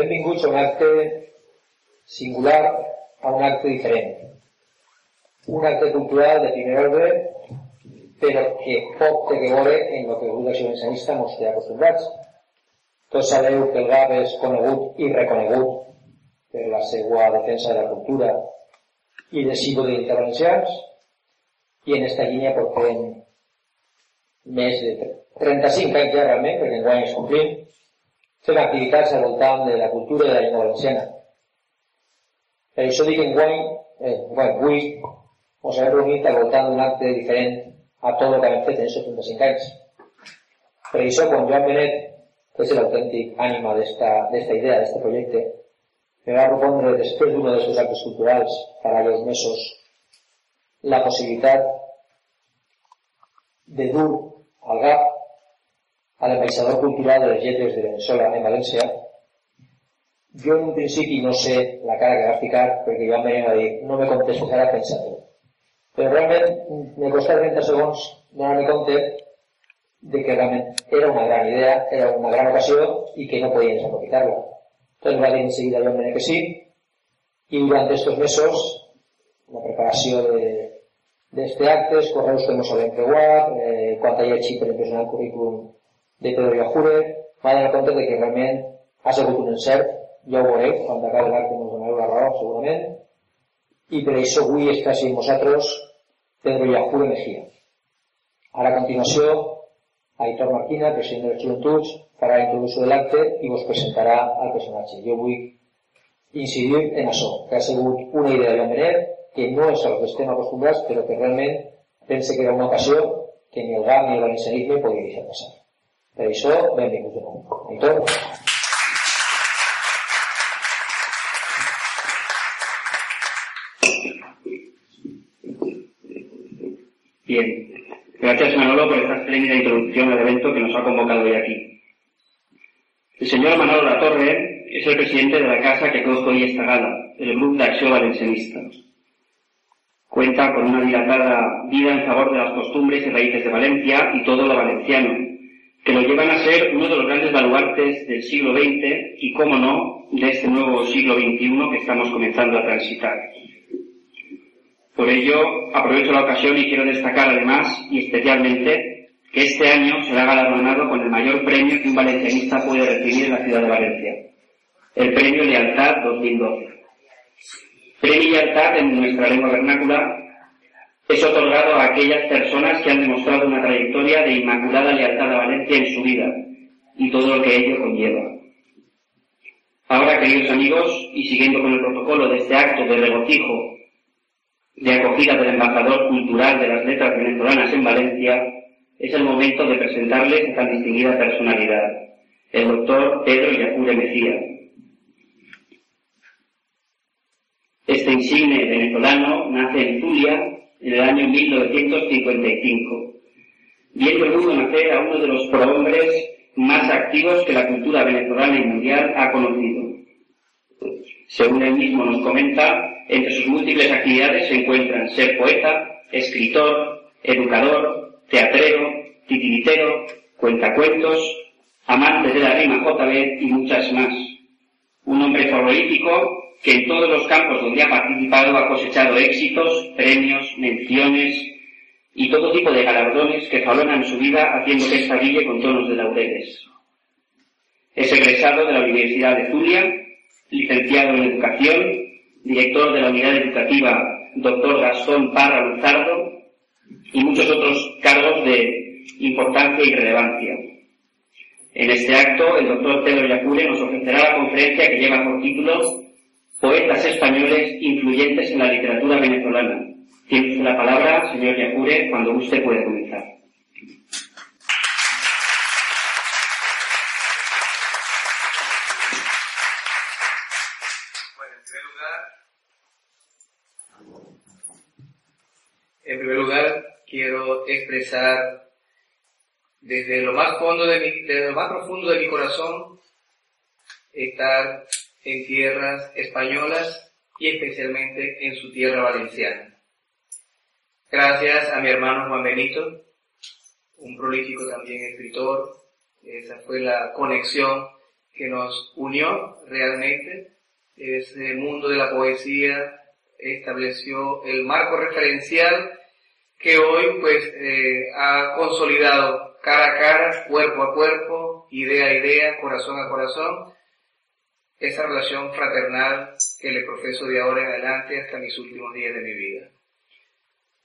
Benvinguts a un acte singular, a un acte diferent. Un acte cultural de primer ordre, però que poc té a veure en el que el grup d'acció valencianista ens té acostumbrats. Tots sabeu que el GAP és conegut i reconegut per la seva defensa de la cultura i del símbol d'intervalencians i en aquesta línia portem més de 35 anys ja realment, perquè en guany es complim, fem activitats al voltant de la cultura de la llengua valenciana. Per això dic en guany, eh, guany, avui, ens hem reunit al voltant d'un acte diferent a tot el que hem fet en aquests 35 anys. Per això, quan Joan Benet, que és l'autèntic ànima d'esta idea, d'este projecte, me va propondre, després d'uno de sus actes culturals, para los mesos, la possibilitat de dur al GAP al ambaixador cultural de les lletres de Venezuela en València, jo en un principi no sé la cara que va ficar perquè jo em venia a dir no me contestes ara, pensa-t'ho. Però realment me costa 30 segons donar-me compte de que realment era una gran idea, era una gran ocasió i que no podien desaprofitar-la. Entonces va dir enseguida jo em que sí i durant aquests mesos la preparació de, d'este acte, els correus que ens havien creuat, eh, quan hi ha xip per el currículum de Pedro Yajure, va donar compte de que realment ha sigut un encert, ja ho veureu, quan acabi l'acte ens donareu la raó, segurament, i per això avui està així amb vosaltres Pedro Yajure Mejía. Ara a continuació, Aitor Marquina, president de les Joventuts, farà la introducció de l'acte i vos presentarà al personatge. Jo vull incidir en això, que ha sigut una idea de Benet, que no és el que estem acostumbrats, però que realment pense que era una ocasió que ni el GAM ni el valencianisme podria deixar passar. Aitor. Bien. Gracias Manolo por esta espléndida introducción al evento que nos ha convocado hoy aquí. El señor Manolo Latorre es el presidente de la casa que acoge hoy esta gala, el Grupo de Acción Valencianista. Cuenta con una dilatada vida en favor de las costumbres y raíces de Valencia y todo lo valenciano, que lo llevan a ser uno de los grandes baluartes del siglo XX y, cómo no, de este nuevo siglo XXI que estamos comenzando a transitar. Por ello, aprovecho la ocasión y quiero destacar además y especialmente que este año será galardonado con el mayor premio que un valencianista puede recibir en la ciudad de Valencia, el Premio Lealtad 2012. Premio Lealtad en nuestra lengua vernácula es otorgado a aquellas personas que han demostrado una trayectoria de inmaculada lealtad a Valencia en su vida y todo lo que ello conlleva. Ahora, queridos amigos, y siguiendo con el protocolo de este acto de regocijo, de acogida del embajador cultural de las letras venezolanas en Valencia, es el momento de presentarles a tan distinguida personalidad, el doctor Pedro Yacure Mejía. Este insigne venezolano nace en Zulia en el año 1955, viendo el nacer a uno de los prohombres más activos que la cultura venezolana y mundial ha conocido. Según él mismo nos comenta, entre sus múltiples actividades se encuentran ser poeta, escritor, educador, teatrero, titiritero, cuentacuentos, amante de la rima JB y muchas más. Un hombre prolífico que en todos los campos donde ha participado ha cosechado éxitos, premios, menciones y todo tipo de galardones que jalonan su vida haciendo que esta brille con tonos de laureles. Es egresado de la Universidad de Zulia, licenciado en Educación, director de la Unidad Educativa Dr. Gastón Parra Luzardo y muchos otros cargos de importancia y relevancia. En este acto, el doctor Pedro Yacure nos ofrecerá la conferencia que lleva por título poetas españoles influyentes en la literatura venezolana. Tiene la palabra, señor Yacure, cuando usted puede comenzar. Bueno, en primer lugar, en primer lugar quiero expresar desde lo más fondo de mi, desde lo más profundo de mi corazón estar en tierras españolas y especialmente en su tierra valenciana. Gracias a mi hermano Juan Benito, un prolífico también escritor, esa fue la conexión que nos unió realmente. Ese mundo de la poesía estableció el marco referencial que hoy pues eh, ha consolidado cara a cara, cuerpo a cuerpo, idea a idea, corazón a corazón, esa relación fraternal que le profeso de ahora en adelante hasta mis últimos días de mi vida.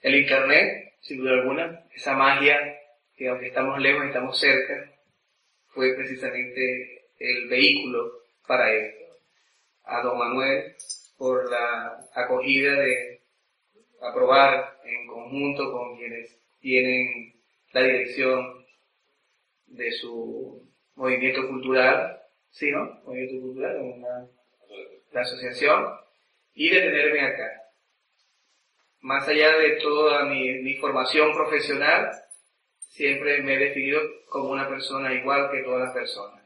El Internet, sin duda alguna, esa magia que aunque estamos lejos, estamos cerca, fue precisamente el vehículo para esto. A don Manuel por la acogida de aprobar en conjunto con quienes tienen la dirección de su movimiento cultural, ¿sí, no? Movimiento cultural, una, la asociación, y de tenerme acá. Más allá de toda mi, mi formación profesional, siempre me he definido como una persona igual que todas las personas.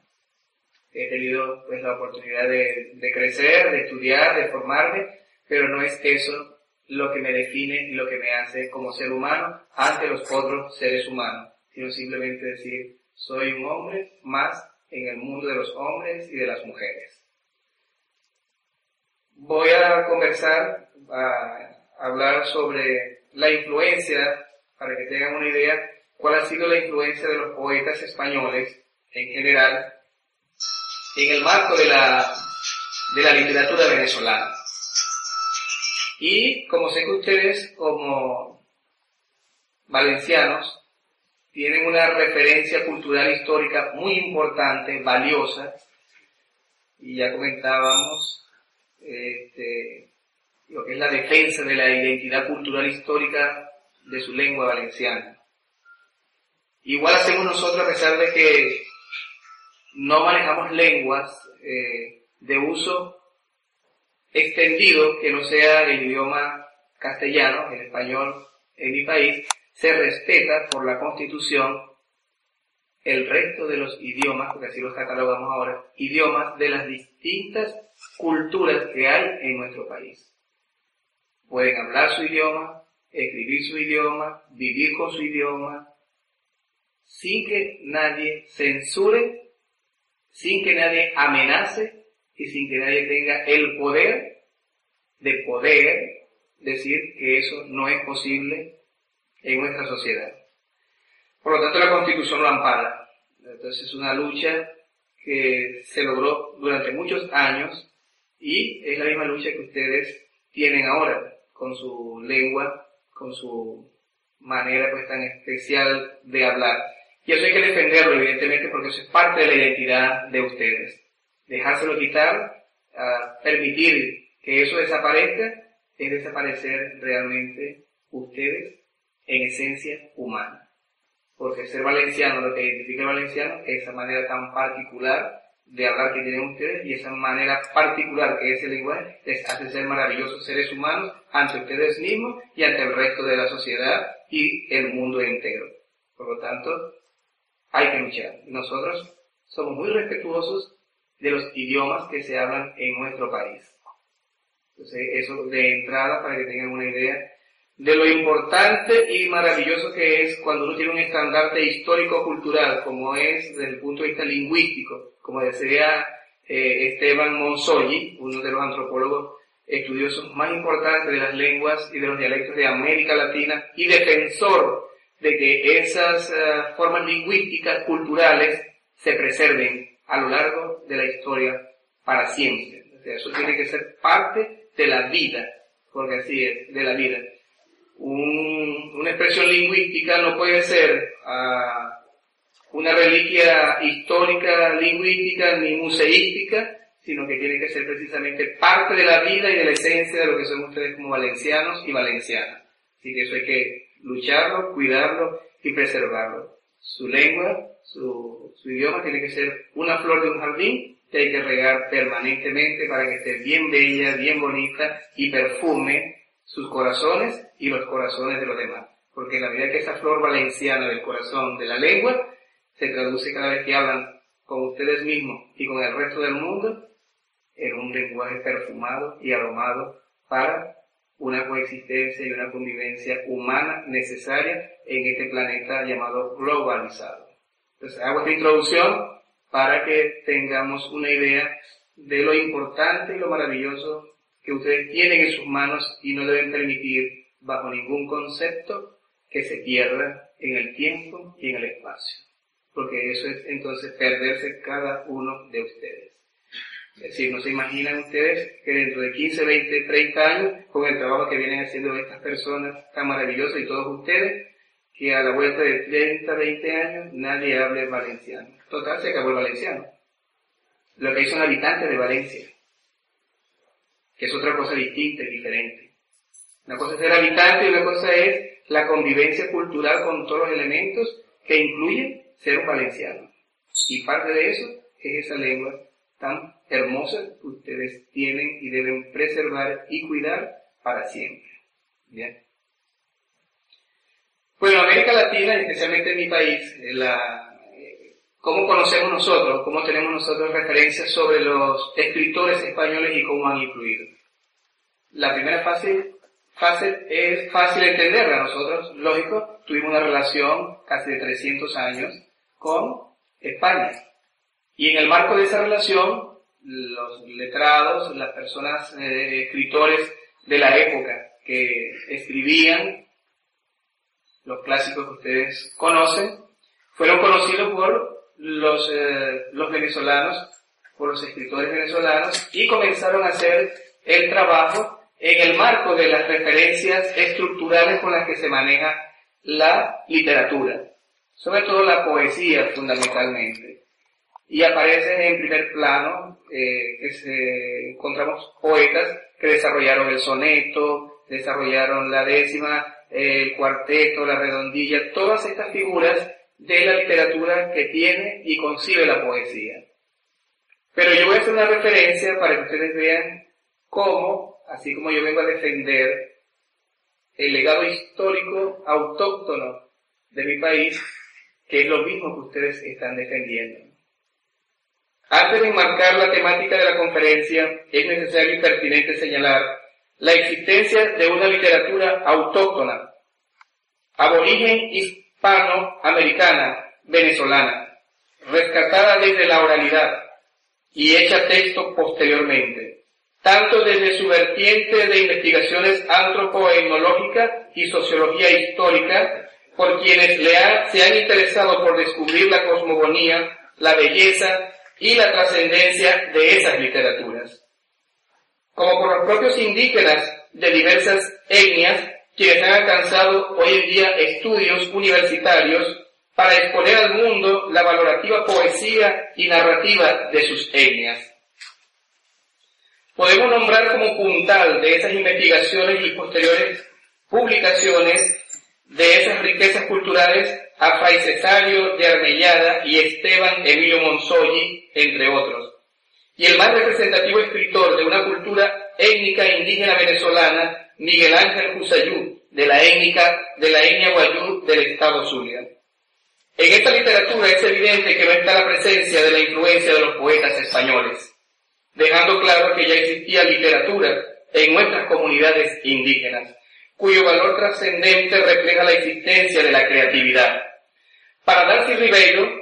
He tenido pues la oportunidad de, de crecer, de estudiar, de formarme, pero no es eso lo que me define y lo que me hace como ser humano ante los otros seres humanos, sino simplemente decir, soy un hombre más en el mundo de los hombres y de las mujeres. Voy a conversar, a hablar sobre la influencia, para que tengan una idea, cuál ha sido la influencia de los poetas españoles en general en el marco de la, de la literatura venezolana. Y como sé que ustedes como valencianos tienen una referencia cultural histórica muy importante, valiosa, y ya comentábamos este, lo que es la defensa de la identidad cultural histórica de su lengua valenciana. Igual hacemos nosotros a pesar de que no manejamos lenguas eh, de uso extendido que no sea el idioma castellano, el español en mi país, se respeta por la constitución el resto de los idiomas, porque así los catalogamos ahora, idiomas de las distintas culturas que hay en nuestro país. Pueden hablar su idioma, escribir su idioma, vivir con su idioma, sin que nadie censure, sin que nadie amenace y sin que nadie tenga el poder de poder decir que eso no es posible en nuestra sociedad. Por lo tanto, la Constitución lo ampara. Entonces es una lucha que se logró durante muchos años y es la misma lucha que ustedes tienen ahora con su lengua, con su manera pues tan especial de hablar. Y eso hay que defenderlo, evidentemente, porque eso es parte de la identidad de ustedes. Dejárselo quitar, permitir que eso desaparezca, es desaparecer realmente ustedes en esencia humana. Porque ser valenciano, lo que identifica el valenciano, es esa manera tan particular de hablar que tienen ustedes y esa manera particular que es el lenguaje les hace ser maravillosos seres humanos ante ustedes mismos y ante el resto de la sociedad y el mundo entero. Por lo tanto, hay que luchar. Nosotros somos muy respetuosos de los idiomas que se hablan en nuestro país. Entonces, eso de entrada para que tengan una idea de lo importante y maravilloso que es cuando uno tiene un estandarte histórico-cultural, como es desde el punto de vista lingüístico, como decía eh, Esteban Monsoyi, uno de los antropólogos estudiosos más importantes de las lenguas y de los dialectos de América Latina y defensor de que esas uh, formas lingüísticas, culturales, se preserven a lo largo de la historia para siempre. Eso tiene que ser parte de la vida, porque así es, de la vida. Un, una expresión lingüística no puede ser uh, una reliquia histórica, lingüística, ni museística, sino que tiene que ser precisamente parte de la vida y de la esencia de lo que son ustedes como valencianos y valencianas. Así que eso hay que lucharlo, cuidarlo y preservarlo. Su lengua, su idioma tiene que ser una flor de un jardín que hay que regar permanentemente para que esté bien bella, bien bonita y perfume sus corazones y los corazones de los demás. Porque en la medida que esa flor valenciana del corazón de la lengua se traduce cada vez que hablan con ustedes mismos y con el resto del mundo en un lenguaje perfumado y aromado para una coexistencia y una convivencia humana necesaria en este planeta llamado globalizado. Entonces hago esta introducción para que tengamos una idea de lo importante y lo maravilloso que ustedes tienen en sus manos y no deben permitir bajo ningún concepto que se pierda en el tiempo y en el espacio. Porque eso es entonces perderse cada uno de ustedes. Es decir, no se imaginan ustedes que dentro de 15, 20, 30 años, con el trabajo que vienen haciendo estas personas tan maravillosas y todos ustedes, que a la vuelta de 30, 20 años nadie hable valenciano. Total, se acabó el valenciano. Lo que hay son habitantes de Valencia, que es otra cosa distinta y diferente. Una cosa es ser habitante y una cosa es la convivencia cultural con todos los elementos que incluyen ser un valenciano. Y parte de eso es esa lengua tan hermosa que ustedes tienen y deben preservar y cuidar para siempre. Bien. Bueno, América Latina, especialmente en mi país, la, eh, ¿cómo conocemos nosotros? ¿Cómo tenemos nosotros referencias sobre los escritores españoles y cómo han influido? La primera fase, fase es fácil entenderla. Nosotros, lógico, tuvimos una relación casi de 300 años con España. Y en el marco de esa relación, los letrados, las personas, eh, escritores de la época que escribían los clásicos que ustedes conocen, fueron conocidos por los, eh, los venezolanos, por los escritores venezolanos, y comenzaron a hacer el trabajo en el marco de las referencias estructurales con las que se maneja la literatura, sobre todo la poesía fundamentalmente. Y aparecen en primer plano, eh, que encontramos poetas que desarrollaron el soneto, desarrollaron la décima, el cuarteto, la redondilla, todas estas figuras de la literatura que tiene y concibe la poesía. Pero yo voy a hacer una referencia para que ustedes vean cómo, así como yo vengo a defender el legado histórico autóctono de mi país, que es lo mismo que ustedes están defendiendo. Antes de enmarcar la temática de la conferencia, es necesario y pertinente señalar la existencia de una literatura autóctona, aborigen hispanoamericana, venezolana, rescatada desde la oralidad y hecha texto posteriormente, tanto desde su vertiente de investigaciones antropoetnológicas y sociología histórica, por quienes le se han interesado por descubrir la cosmogonía, la belleza y la trascendencia de esas literaturas. Como por los propios indígenas de diversas etnias, quienes han alcanzado hoy en día estudios universitarios para exponer al mundo la valorativa poesía y narrativa de sus etnias. Podemos nombrar como puntal de esas investigaciones y posteriores publicaciones de esas riquezas culturales a Fray Cesario de Armellada y Esteban Emilio Monsoyi, entre otros y el más representativo escritor de una cultura étnica indígena venezolana, Miguel Ángel Jusayú, de la étnica de la etnia Guayú del estado Zulia. En esta literatura es evidente que no está la presencia de la influencia de los poetas españoles, dejando claro que ya existía literatura en nuestras comunidades indígenas, cuyo valor trascendente refleja la existencia de la creatividad. Para Darcy Ribeiro,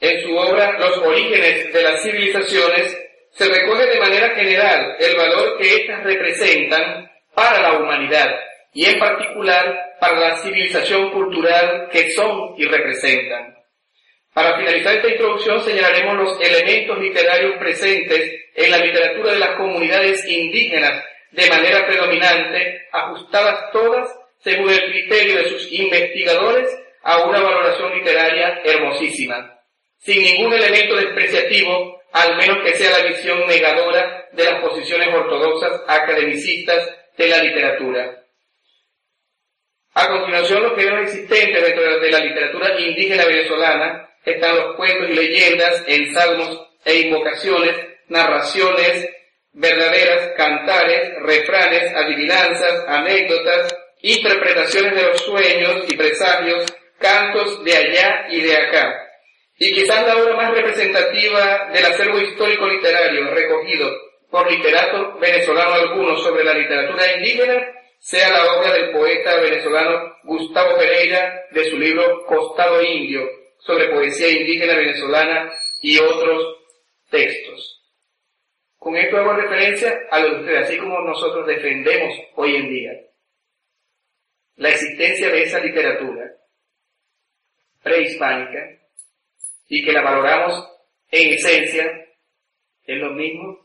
en su obra Los orígenes de las civilizaciones, se recoge de manera general el valor que éstas representan para la humanidad y en particular para la civilización cultural que son y representan. Para finalizar esta introducción señalaremos los elementos literarios presentes en la literatura de las comunidades indígenas de manera predominante, ajustadas todas según el criterio de sus investigadores a una valoración literaria hermosísima sin ningún elemento despreciativo, al menos que sea la visión negadora de las posiciones ortodoxas academicistas de la literatura. A continuación, los géneros existentes dentro de la literatura indígena venezolana están los cuentos y leyendas, ensayos e invocaciones, narraciones verdaderas, cantares, refranes, adivinanzas, anécdotas, interpretaciones de los sueños y presagios, cantos de allá y de acá, y quizás la obra más representativa del acervo histórico literario recogido por literatos venezolanos algunos sobre la literatura indígena sea la obra del poeta venezolano Gustavo Pereira de su libro Costado Indio, sobre poesía indígena venezolana y otros textos. Con esto hago referencia a lo de ustedes, así como nosotros defendemos hoy en día la existencia de esa literatura prehispánica y que la valoramos en esencia, es lo mismo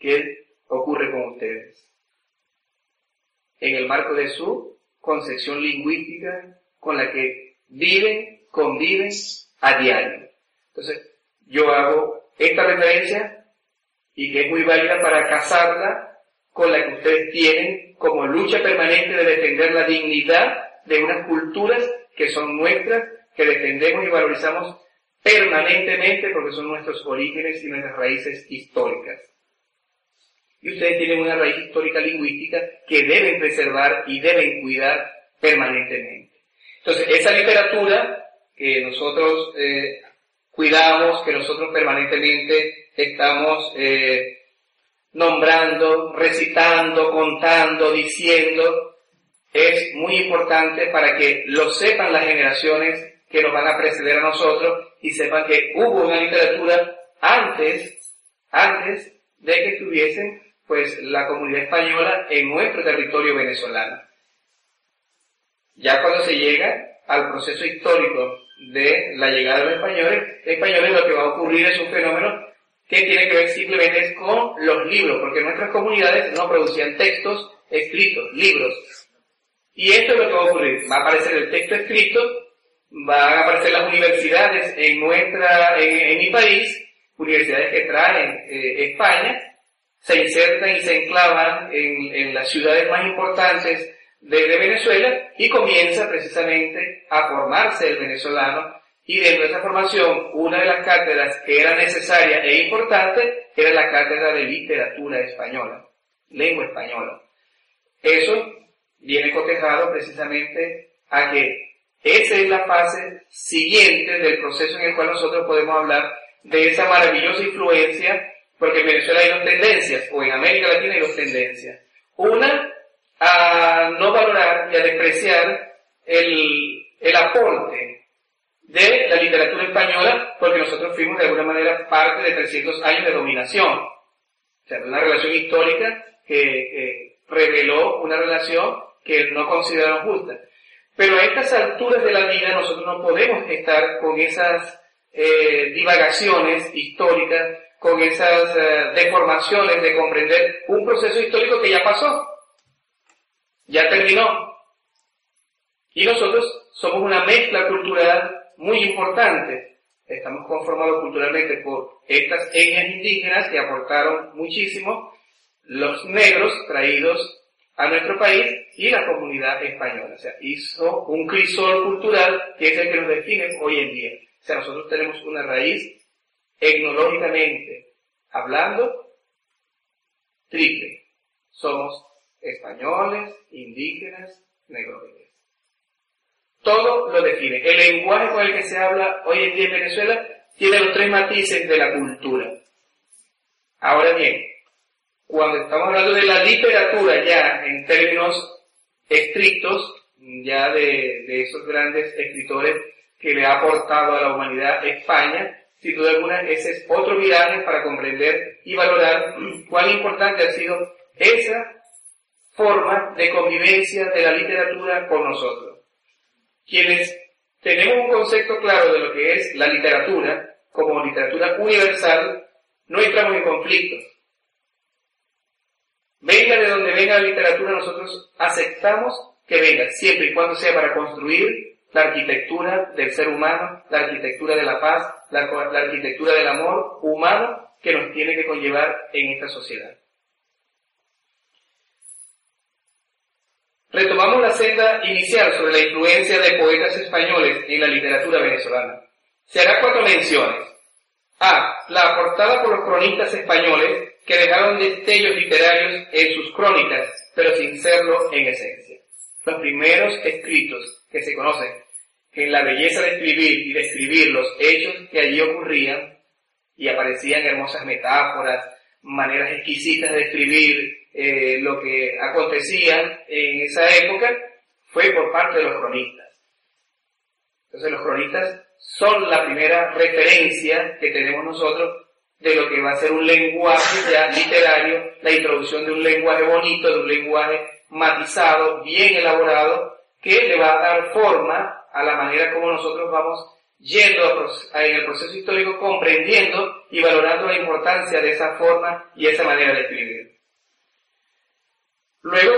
que ocurre con ustedes. En el marco de su concepción lingüística con la que viven, conviven a diario. Entonces, yo hago esta referencia y que es muy válida para casarla con la que ustedes tienen como lucha permanente de defender la dignidad de unas culturas que son nuestras, que defendemos y valorizamos permanentemente porque son nuestros orígenes y nuestras raíces históricas. Y ustedes tienen una raíz histórica lingüística que deben preservar y deben cuidar permanentemente. Entonces, esa literatura que nosotros eh, cuidamos, que nosotros permanentemente estamos eh, nombrando, recitando, contando, diciendo, es muy importante para que lo sepan las generaciones que nos van a preceder a nosotros y sepan que hubo una literatura antes, antes de que estuviesen pues la comunidad española en nuestro territorio venezolano. Ya cuando se llega al proceso histórico de la llegada de los españoles, españoles lo que va a ocurrir es un fenómeno que tiene que ver simplemente con los libros, porque nuestras comunidades no producían textos escritos, libros. Y esto es lo que va a ocurrir. Va a aparecer el texto escrito, van a aparecer las universidades en nuestra, en, mi país, universidades que traen eh, España, se insertan y se enclavan en, en las ciudades más importantes de Venezuela y comienza precisamente a formarse el venezolano y de esa formación una de las cátedras que era necesaria e importante era la cátedra de literatura española, lengua española. Eso viene cotejado precisamente a que esa es la fase siguiente del proceso en el cual nosotros podemos hablar de esa maravillosa influencia, porque en Venezuela hay dos tendencias, o en América Latina hay dos tendencias. Una a no valorar y a despreciar el, el aporte de la literatura española porque nosotros fuimos de alguna manera parte de 300 años de dominación. O sea, una relación histórica que reveló una relación que no consideraron justa. Pero a estas alturas de la vida nosotros no podemos estar con esas eh, divagaciones históricas, con esas eh, deformaciones de comprender un proceso histórico que ya pasó ya terminó. Y nosotros somos una mezcla cultural muy importante. Estamos conformados culturalmente por estas etnias indígenas que aportaron muchísimo, los negros traídos a nuestro país y la comunidad española. O sea, hizo un crisol cultural que es el que nos define hoy en día. O sea, nosotros tenemos una raíz etnológicamente hablando triple. Somos españoles, indígenas, negros. Todo lo define. El lenguaje con el que se habla hoy en día en Venezuela tiene los tres matices de la cultura. Ahora bien, cuando estamos hablando de la literatura ya en términos estrictos, ya de, esos grandes escritores que le ha aportado a la humanidad España, sin duda alguna ese es otro viaje para comprender y valorar cuán importante ha sido esa forma de convivencia de la literatura con nosotros. Quienes tenemos un concepto claro de lo que es la literatura como literatura universal, no entramos en conflictos. Venga de donde venga la literatura, nosotros aceptamos que venga, siempre y cuando sea para construir la arquitectura del ser humano, la arquitectura de la paz, la, arquitectura del amor humano que nos tiene que conllevar en esta sociedad. Retomamos la senda inicial sobre la influencia de poetas españoles en la literatura venezolana. Se hará cuatro menciones. A. La aportada por los cronistas españoles que dejaron destellos literarios en sus crónicas, pero sin serlo en esencia. Los primeros escritos que se conocen en la belleza de escribir y describir los hechos que allí ocurrían y aparecían hermosas metáforas, maneras exquisitas de escribir eh, lo que acontecía en esa época fue por parte de los cronistas. Entonces los cronistas son la primera referencia que tenemos nosotros de lo que va a ser un lenguaje ya literario, la introducción de un lenguaje bonito, de un lenguaje matizado, bien elaborado, que le va a dar forma a la manera como nosotros vamos yendo en el proceso histórico, comprendiendo y valorando la importancia de esa forma y esa manera de escribir. Luego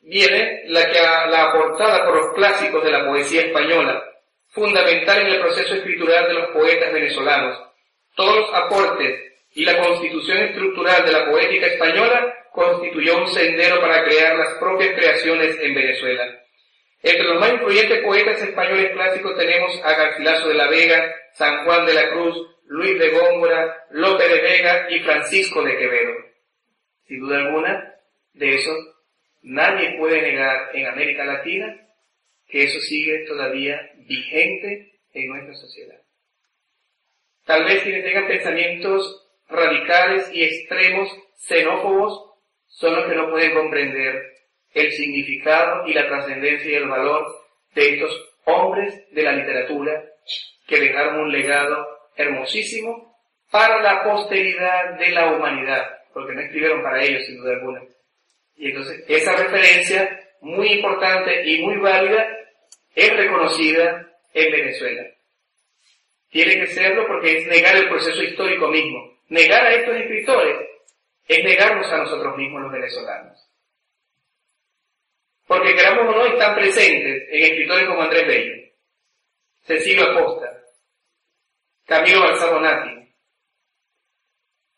viene la, que, la aportada por los clásicos de la poesía española, fundamental en el proceso escritural de los poetas venezolanos. Todos los aportes y la constitución estructural de la poética española constituyó un sendero para crear las propias creaciones en Venezuela. Entre los más influyentes poetas españoles clásicos tenemos a Garcilaso de la Vega, San Juan de la Cruz, Luis de Góngora, Lope de Vega y Francisco de Quevedo. Sin duda alguna, de eso nadie puede negar en América Latina que eso sigue todavía vigente en nuestra sociedad. Tal vez quienes tengan pensamientos radicales y extremos, xenófobos, son los que no pueden comprender el significado y la trascendencia y el valor de estos hombres de la literatura que dejaron un legado hermosísimo para la posteridad de la humanidad, porque no escribieron para ellos sin duda alguna. Y entonces esa referencia muy importante y muy válida es reconocida en Venezuela. Tiene que serlo porque es negar el proceso histórico mismo. Negar a estos escritores es negarnos a nosotros mismos los venezolanos. Porque queramos o no, están presentes en escritores como Andrés Bello, Cecilio Acosta, Camilo Balsabonati,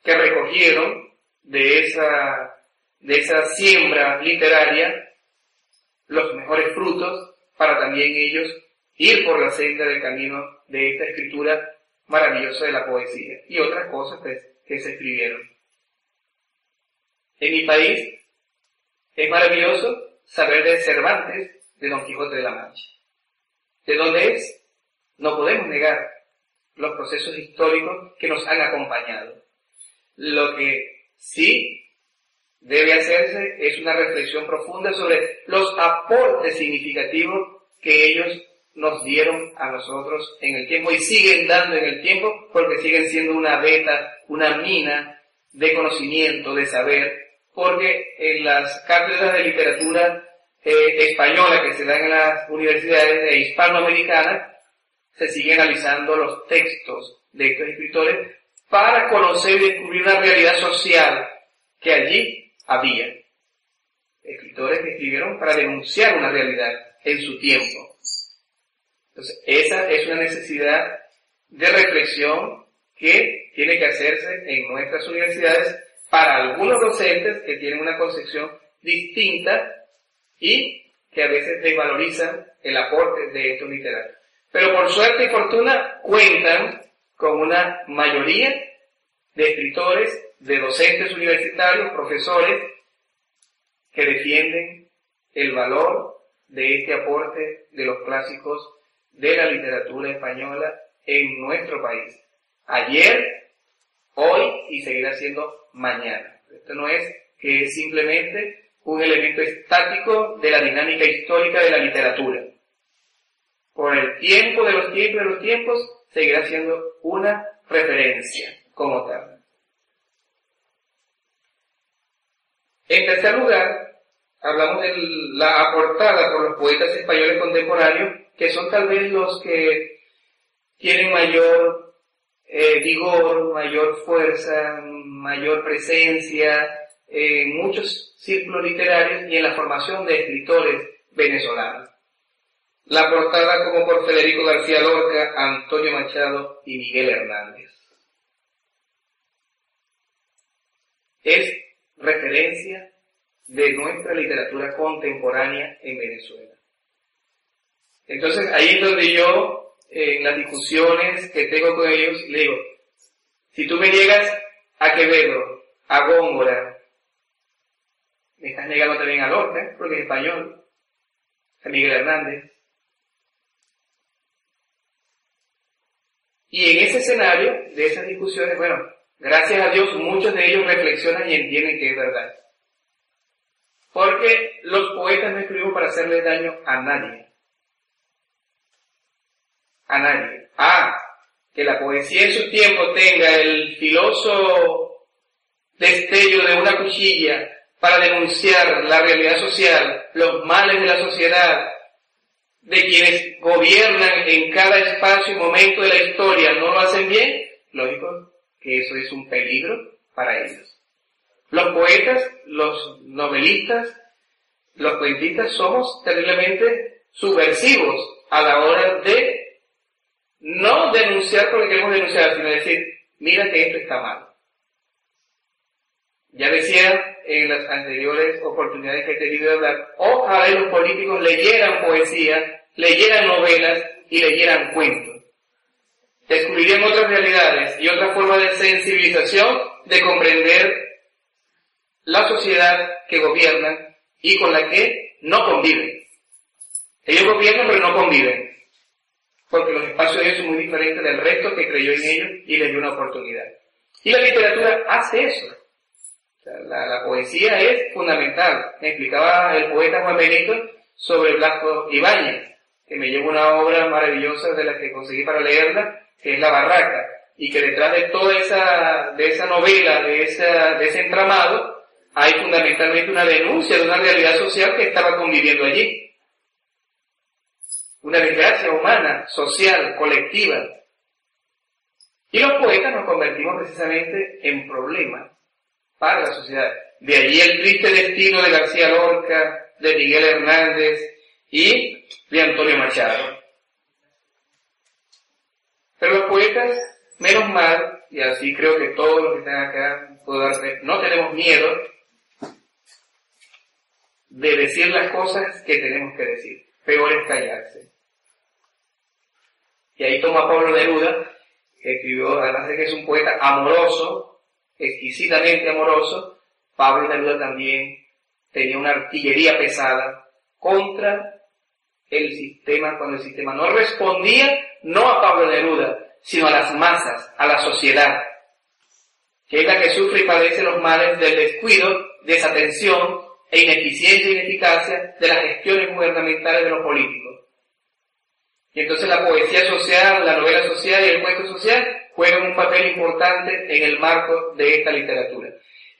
que recogieron de esa, de esa siembra literaria los mejores frutos para también ellos ir por la senda del camino de esta escritura maravillosa de la poesía y otras cosas que se escribieron. En mi país es maravilloso saber de Cervantes, de Don Quijote de la Mancha. ¿De dónde es? No podemos negar los procesos históricos que nos han acompañado. Lo que sí debe hacerse es una reflexión profunda sobre los aportes significativos que ellos nos dieron a nosotros en el tiempo y siguen dando en el tiempo porque siguen siendo una beta, una mina de conocimiento, de saber, porque en las cátedras de literatura eh, española que se dan en las universidades de hispanoamericanas, se sigue analizando los textos de estos escritores para conocer y descubrir una realidad social que allí había. Escritores que escribieron para denunciar una realidad en su tiempo. Entonces, esa es una necesidad de reflexión que tiene que hacerse en nuestras universidades para algunos docentes que tienen una concepción distinta y que a veces desvalorizan el aporte de estos literarios. Pero por suerte y fortuna cuentan con una mayoría de escritores, de docentes universitarios, profesores, que defienden el valor de este aporte de los clásicos de la literatura española en nuestro país. Ayer, hoy y seguirá siendo mañana. Esto no es que simplemente un elemento estático de la dinámica histórica de la literatura. Por el tiempo de los tiempos de los tiempos, seguirá siendo una referencia como tal. En tercer lugar, hablamos de la aportada por los poetas españoles contemporáneos, que son tal vez los que tienen mayor eh, vigor, mayor fuerza, mayor presencia en muchos círculos literarios y en la formación de escritores venezolanos. La portada como por Federico García Lorca, Antonio Machado y Miguel Hernández. Es referencia de nuestra literatura contemporánea en Venezuela. Entonces ahí es donde yo, en las discusiones que tengo con ellos, le digo, si tú me llegas a Quevedo, a Góngora, me estás negando también a Lorca, porque es español, a Miguel Hernández. Y en ese escenario de esas discusiones, bueno, gracias a Dios muchos de ellos reflexionan y entienden que es verdad. Porque los poetas no escribimos para hacerle daño a nadie. A nadie. Ah, que la poesía en su tiempo tenga el filoso destello de una cuchilla para denunciar la realidad social, los males de la sociedad, de quienes gobiernan en cada espacio y momento de la historia no lo hacen bien, lógico que eso es un peligro para ellos. Los poetas, los novelistas, los cuentistas somos terriblemente subversivos a la hora de no denunciar porque queremos denunciar, sino decir, mira que esto está mal. Ya decía en las anteriores oportunidades que he tenido de hablar, ojalá los políticos leyeran poesía, leyeran novelas y leyeran cuentos. Descubrirían otras realidades y otra forma de sensibilización de comprender la sociedad que gobiernan y con la que no conviven. Ellos gobiernan pero no conviven. Porque los espacios de ellos son muy diferentes del resto que creyó en ellos y les dio una oportunidad. Y la literatura hace eso. la, poesía es fundamental. Me explicaba el poeta Juan Benito sobre Blasco Ibáñez, que me llevó una obra maravillosa de la que conseguí para leerla, que es La Barraca, y que detrás de toda esa, de esa novela, de, esa, de ese entramado, hay fundamentalmente una denuncia de una realidad social que estaba conviviendo allí. Una desgracia humana, social, colectiva. Y los poetas nos convertimos precisamente en problemas para la sociedad. De allí el triste destino de García Lorca, de Miguel Hernández y de Antonio Machado. Pero los poetas, menos mal, y así creo que todos los que están acá darse, no tenemos miedo de decir las cosas que tenemos que decir. Peor es callarse. Y ahí toma Pablo Neruda, que escribió, además de que es un poeta amoroso, exquisitamente amoroso, Pablo Neruda también tenía una artillería pesada contra el sistema, cuando el sistema no respondía no a Pablo Neruda, sino a las masas, a la sociedad, que es la que sufre y padece los males del descuido, desatención e ineficiencia e ineficacia de las gestiones gubernamentales de los políticos. Y entonces la poesía social, la novela social y el cuento social juegan un papel importante en el marco de esta literatura.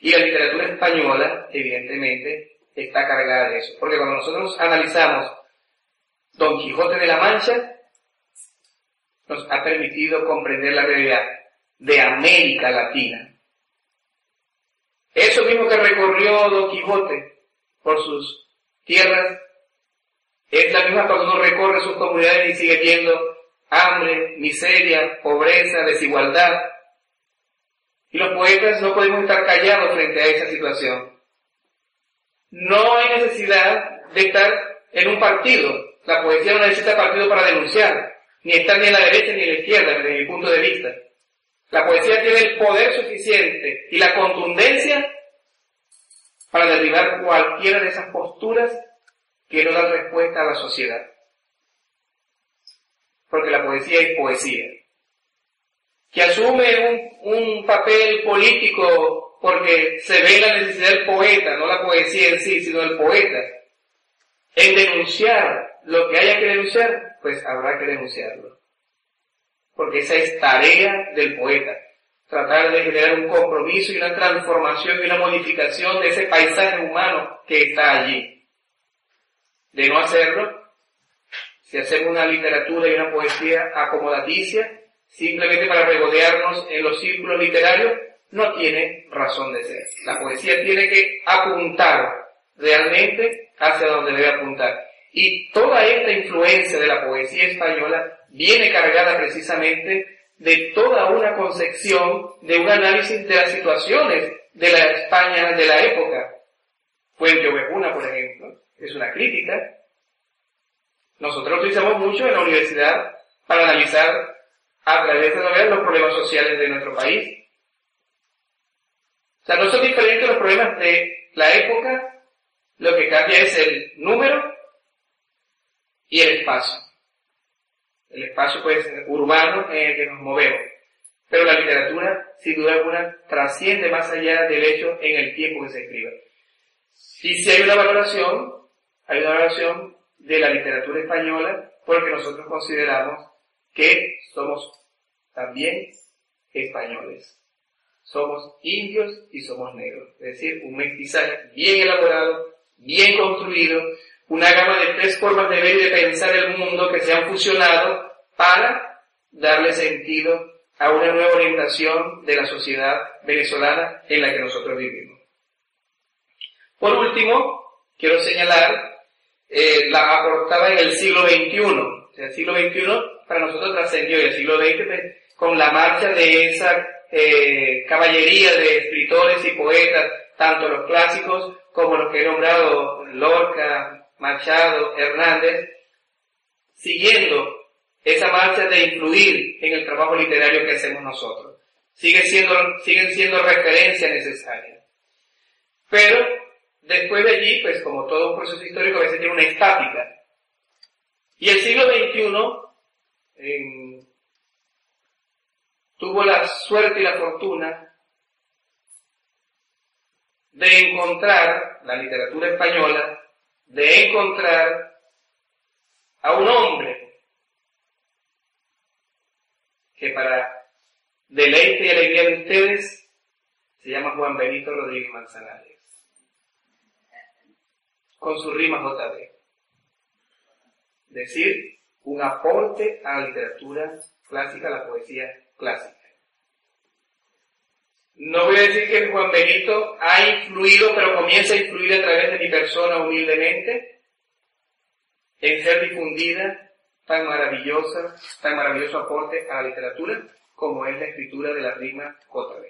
Y la literatura española, evidentemente, está cargada de eso. Porque cuando nosotros analizamos Don Quijote de la Mancha, nos ha permitido comprender la realidad de América Latina. Eso mismo que recorrió Don Quijote por sus tierras, es la misma cuando uno recorre sus comunidades y sigue viendo hambre, miseria, pobreza, desigualdad. Y los poetas no podemos estar callados frente a esa situación. No hay necesidad de estar en un partido. La poesía no necesita partido para denunciar, ni estar ni a la derecha ni a la izquierda, desde mi punto de vista. La poesía tiene el poder suficiente y la contundencia para derribar cualquiera de esas posturas que no dan respuesta a la sociedad. Porque la poesía es poesía. Que asume un, un papel político porque se ve la necesidad del poeta, no la poesía en sí, sino el poeta, en denunciar lo que haya que denunciar, pues habrá que denunciarlo. Porque esa es tarea del poeta tratar de generar un compromiso y una transformación y una modificación de ese paisaje humano que está allí. De no hacerlo, si hacemos una literatura y una poesía acomodaticia, simplemente para regodearnos en los círculos literarios, no tiene razón de ser. La poesía tiene que apuntar realmente hacia donde debe apuntar. Y toda esta influencia de la poesía española viene cargada precisamente de toda una concepción, de un análisis de las situaciones de la España de la época. Fuente Ovejuna, por ejemplo, es una crítica. Nosotros utilizamos mucho en la universidad para analizar a través de novelas los problemas sociales de nuestro país. O sea, no son diferentes los problemas de la época, lo que cambia es el número y el espacio el espacio pues urbano en el que nos movemos. Pero la literatura, sin duda alguna, trasciende más allá del hecho en el tiempo que se escribe. Y si hay una valoración, hay una valoración de la literatura española porque nosotros consideramos que somos también españoles. Somos indios y somos negros. Es decir, un mestizaje bien elaborado, bien construido, una gama de tres formas de ver y de pensar el mundo que se han fusionado para darle sentido a una nueva orientación de la sociedad venezolana en la que nosotros vivimos. Por último, quiero señalar eh, la aportada en el siglo XXI. el siglo XXI para nosotros trascendió y el siglo XX pues, con la marcha de esa eh, caballería de escritores y poetas, tanto los clásicos como los que he nombrado Lorca, Machado, Hernández, siguiendo esa marcha de influir en el trabajo literario que hacemos nosotros. Sigue siendo, siguen siendo referencia necesaria. Pero después de allí, pues como todo un proceso histórico, a veces tiene una estática. Y el siglo XXI tuvo la suerte y la fortuna de encontrar la literatura española, de encontrar a un hombre que para deleite y alegría de ustedes se llama Juan Benito Rodríguez Manzanares, con su rima JB. Decir, un aporte a la literatura clásica, a la poesía clásica. No voy a decir que Juan Benito ha influido, pero comienza a influir a través de mi persona humildemente en ser difundida tan maravillosa, tan maravilloso aporte a la literatura como es la escritura de la rima JB.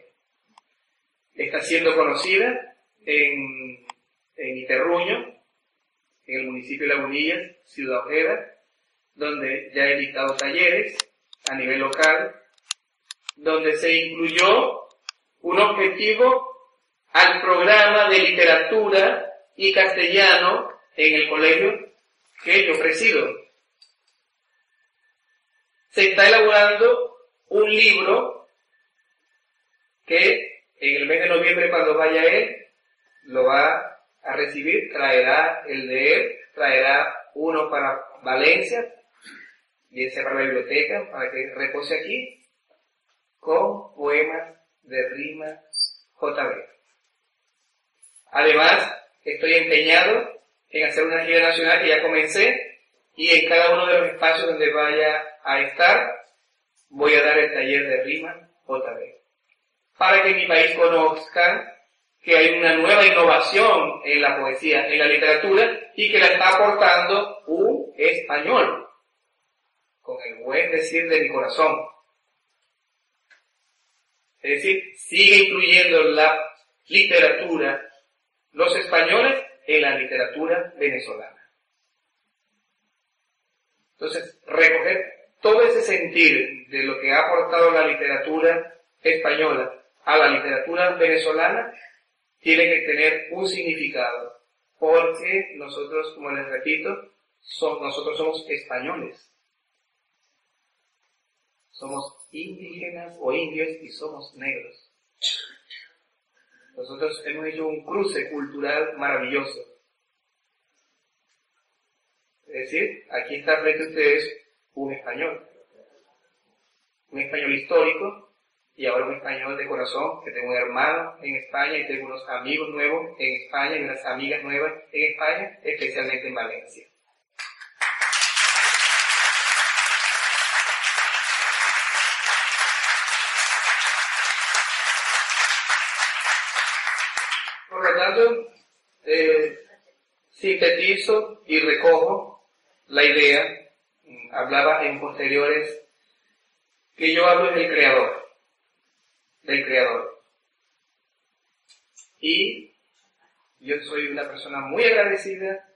Está siendo conocida en, en Iterruño, en el municipio de Lagunillas, Ciudad Ojeda, donde ya he dictado talleres a nivel local, donde se incluyó un objetivo al programa de literatura y castellano en el colegio que yo presido. Se está elaborando un libro que en el mes de noviembre cuando vaya él lo va a recibir, traerá el de él, traerá uno para Valencia, bien sea para la biblioteca, para que repose aquí, con poemas de rima JB. Además, estoy empeñado en hacer una gira nacional que ya comencé y en cada uno de los espacios donde vaya a estar voy a dar el taller de rima JB. Para que mi país conozcan que hay una nueva innovación en la poesía, en la literatura y que la está aportando un español, con el buen decir de mi corazón. Es decir, sigue incluyendo la literatura, los españoles, en la literatura venezolana. Entonces, recoger todo ese sentir de lo que ha aportado la literatura española a la literatura venezolana tiene que tener un significado, porque nosotros, como les repito, nosotros somos españoles. Somos indígenas o indios y somos negros. Nosotros hemos hecho un cruce cultural maravilloso. Es decir, aquí está frente a ustedes un español. Un español histórico y ahora un español de corazón, que tengo un hermano en España y tengo unos amigos nuevos en España y unas amigas nuevas en España, especialmente en Valencia. eh, sintetizo y recojo la idea, mm, hablaba en posteriores, que yo hablo del creador, del creador. Y yo soy una persona muy agradecida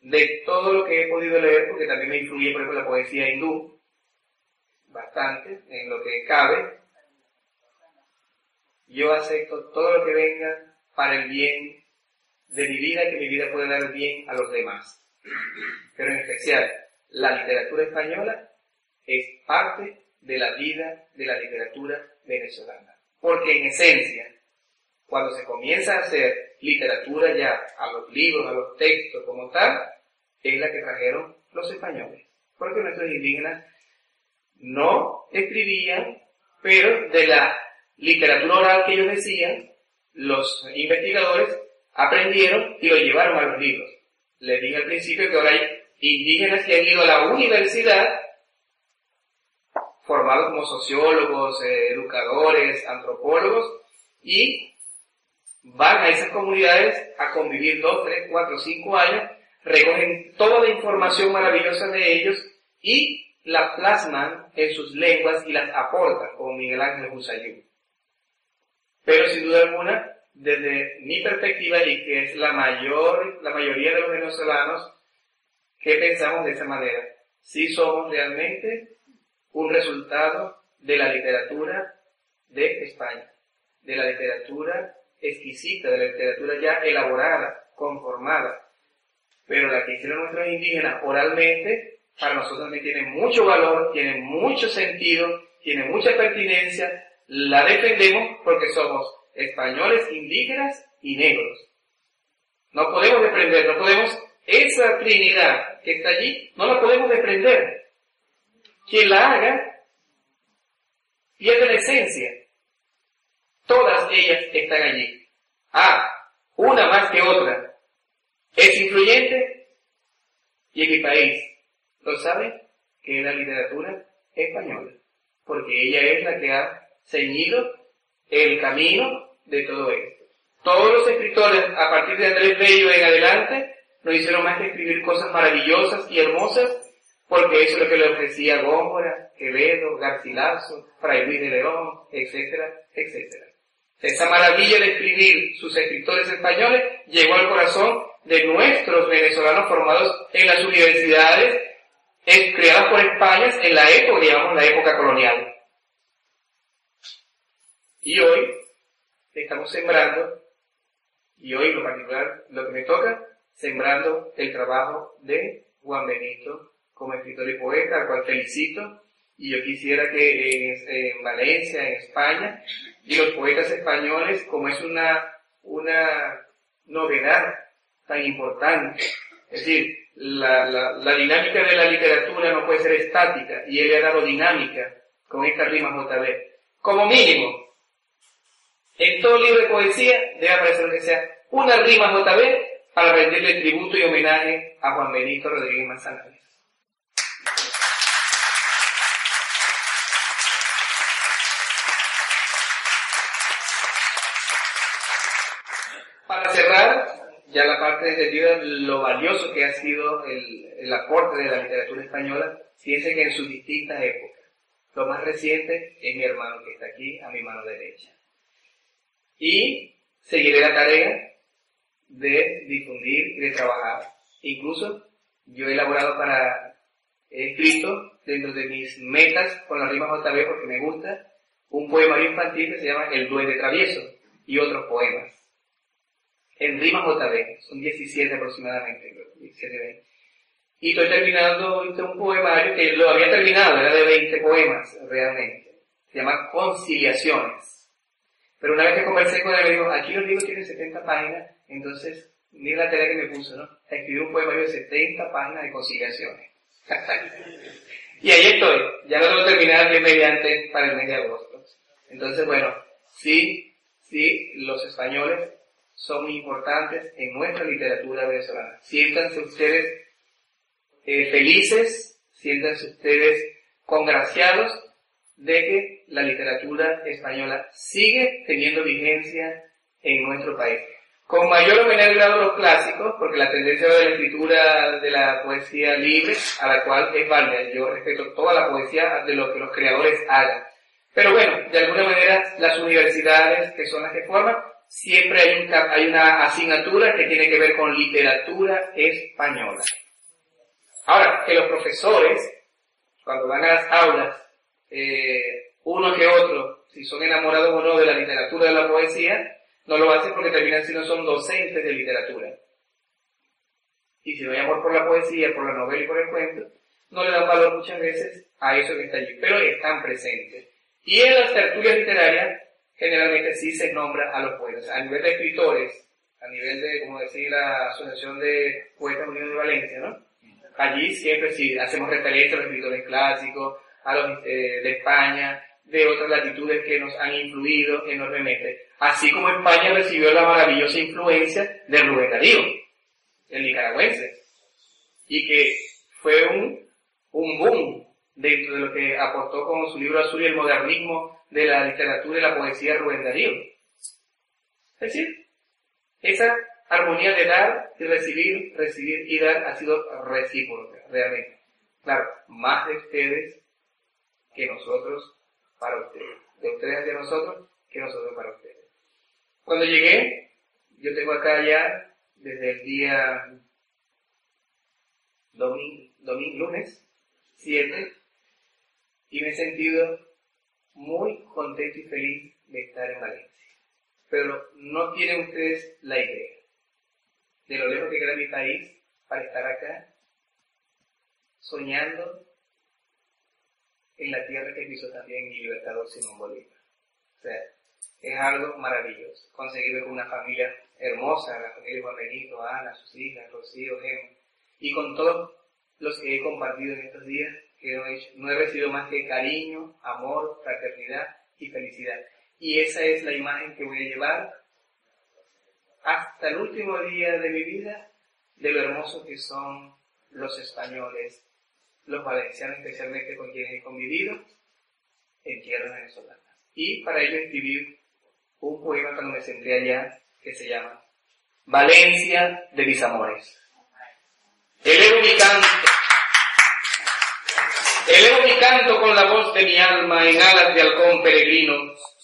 de todo lo que he podido leer, porque también me influye, por ejemplo, la poesía hindú, bastante, en lo que cabe. Yo acepto todo lo que venga para el bien de mi vida que mi vida pueda dar bien a los demás. Pero en especial, la literatura española es parte de la vida de la literatura venezolana. Porque en esencia, cuando se comienza a hacer literatura ya a los libros, a los textos como tal, es la que trajeron los españoles. Porque nuestros indígenas no escribían, pero de la literatura oral que ellos decían, los investigadores aprendieron y lo llevaron a los libros. Les dije al principio que ahora hay indígenas que han ido a la universidad formados como sociólogos, eh, educadores, antropólogos, y van a esas comunidades a convivir dos, tres, cuatro, cinco años, recogen toda la información maravillosa de ellos y la plasman en sus lenguas y las aportan, como Miguel Ángel Husayú. Pero sin duda alguna, desde mi perspectiva y que es la mayor, la mayoría de los venezolanos que pensamos de esa manera, si somos realmente un resultado de la literatura de España, de la literatura exquisita, de la literatura ya elaborada, conformada. Pero la que hicieron nuestros indígenas oralmente, para nosotros también tiene mucho valor, tiene mucho sentido, tiene mucha pertinencia, la defendemos porque somos españoles, indígenas y negros. No podemos desprender, no podemos, esa trinidad que está allí, no la podemos desprender. Quien la haga pierde la esencia. Todas ellas están allí. Ah, una más que otra. Es influyente y en mi país, ¿lo sabe? Que es la literatura española. Porque ella es la que ha ceñido el camino de todo esto. Todos los escritores, a partir de Andrés Bello en adelante, no hicieron más que escribir cosas maravillosas y hermosas porque eso es lo que le ofrecía Góngora, Quevedo, Garcilaso, Fray Luis de León, etcétera, etcétera. Esa maravilla de escribir sus escritores españoles llegó al corazón de nuestros venezolanos formados en las universidades creadas por España en la época, digamos, la época colonial. Y hoy estamos sembrando, y hoy en lo particular, lo que me toca, sembrando el trabajo de Juan Benito como escritor y poeta, al cual felicito. Y yo quisiera que en, Valencia, en España, y los poetas españoles, como es una, una novedad tan importante, es decir, la, la, la, dinámica de la literatura no puede ser estática, y él le ha dado dinámica con esta rima JB. Como mínimo, en todo libro de poesía debe aparecer que sea una rima JB para rendirle tributo y homenaje a Juan Benito Rodríguez Manzanares. Para cerrar, ya la parte de lo valioso que ha sido el, aporte de la literatura española, que en sus distintas épocas. Lo más reciente es mi hermano que está aquí a mi mano derecha. Y seguiré la tarea de difundir y de trabajar. Incluso yo he elaborado para, he escrito dentro de mis metas con la rima JB porque me gusta, un poemario infantil que se llama El Duende Travieso y otros poemas. En rima JB, son 17 aproximadamente, 17, 20. Y estoy terminando un poemario que lo había terminado, era de 20 poemas realmente. Se llama Conciliaciones. Pero una vez que conversé con él, me dijo, aquí los libros tienen 70 páginas, entonces, mira la tarea que me puso, ¿no? Escribir un poema de 70 páginas de conciliaciones. y ahí estoy, ya lo tengo terminado bien mediante para el mes de agosto. Entonces, bueno, sí, sí, los españoles son muy importantes en nuestra literatura venezolana. Siéntanse ustedes eh, felices, siéntanse ustedes congraciados de que la literatura española sigue teniendo vigencia en nuestro país. Con mayor o menor grado los clásicos, porque la tendencia de la escritura de la poesía libre, a la cual es válida. Yo respeto toda la poesía de lo que los creadores hagan. Pero bueno, de alguna manera las universidades, que son las que forman, siempre hay, un, hay una asignatura que tiene que ver con literatura española. Ahora, que los profesores, cuando van a las aulas, eh, uno que otro, si son enamorados o no de la literatura de la poesía, no lo hacen porque terminan siendo son docentes de literatura. Y si no hay amor por la poesía, por la novela y por el cuento, no le dan valor muchas veces a eso que está allí, pero están presentes. Y en las tertulias literarias, generalmente sí se nombra a los poetas. A nivel de escritores, a nivel de, como decir, la Asociación de Poetas Unidos de Valencia, ¿no? Allí siempre sí hacemos referencia a los escritores clásicos, a los, eh, de España, de otras latitudes que nos han influido enormemente. Así como España recibió la maravillosa influencia de Rubén Darío, el nicaragüense, y que fue un, un boom dentro de lo que aportó con su libro azul y el modernismo de la literatura y la poesía de Rubén Darío. Es decir, esa armonía de dar y recibir, recibir y dar ha sido recíproca, realmente. Claro, más de ustedes que nosotros para ustedes. De ustedes hacia nosotros que nosotros para ustedes. Cuando llegué, yo tengo acá ya desde el día domingo, lunes 7 y me he sentido muy contento y feliz de estar en Valencia. Pero no tienen ustedes la idea de lo lejos que queda mi país para estar acá soñando en la tierra que hizo también mi libertador Simón Bolívar. O sea, es algo maravilloso. Conseguirlo con una familia hermosa, la familia Juan Benito, Ana, sus hijas, Rocío, Gemma, y con todos los que he compartido en estos días, que no he, no recibido más que cariño, amor, fraternidad y felicidad. Y esa es la imagen que voy a llevar hasta el último día de mi vida de lo hermoso que son los españoles, los valencianos especialmente con quienes he convivido en tierras venezolanas. Y para ello escribí un poema cuando me senté allá que se llama Valencia de mis amores. Elevo mi canto, elevo mi canto con la voz de mi alma en alas de halcón peregrino.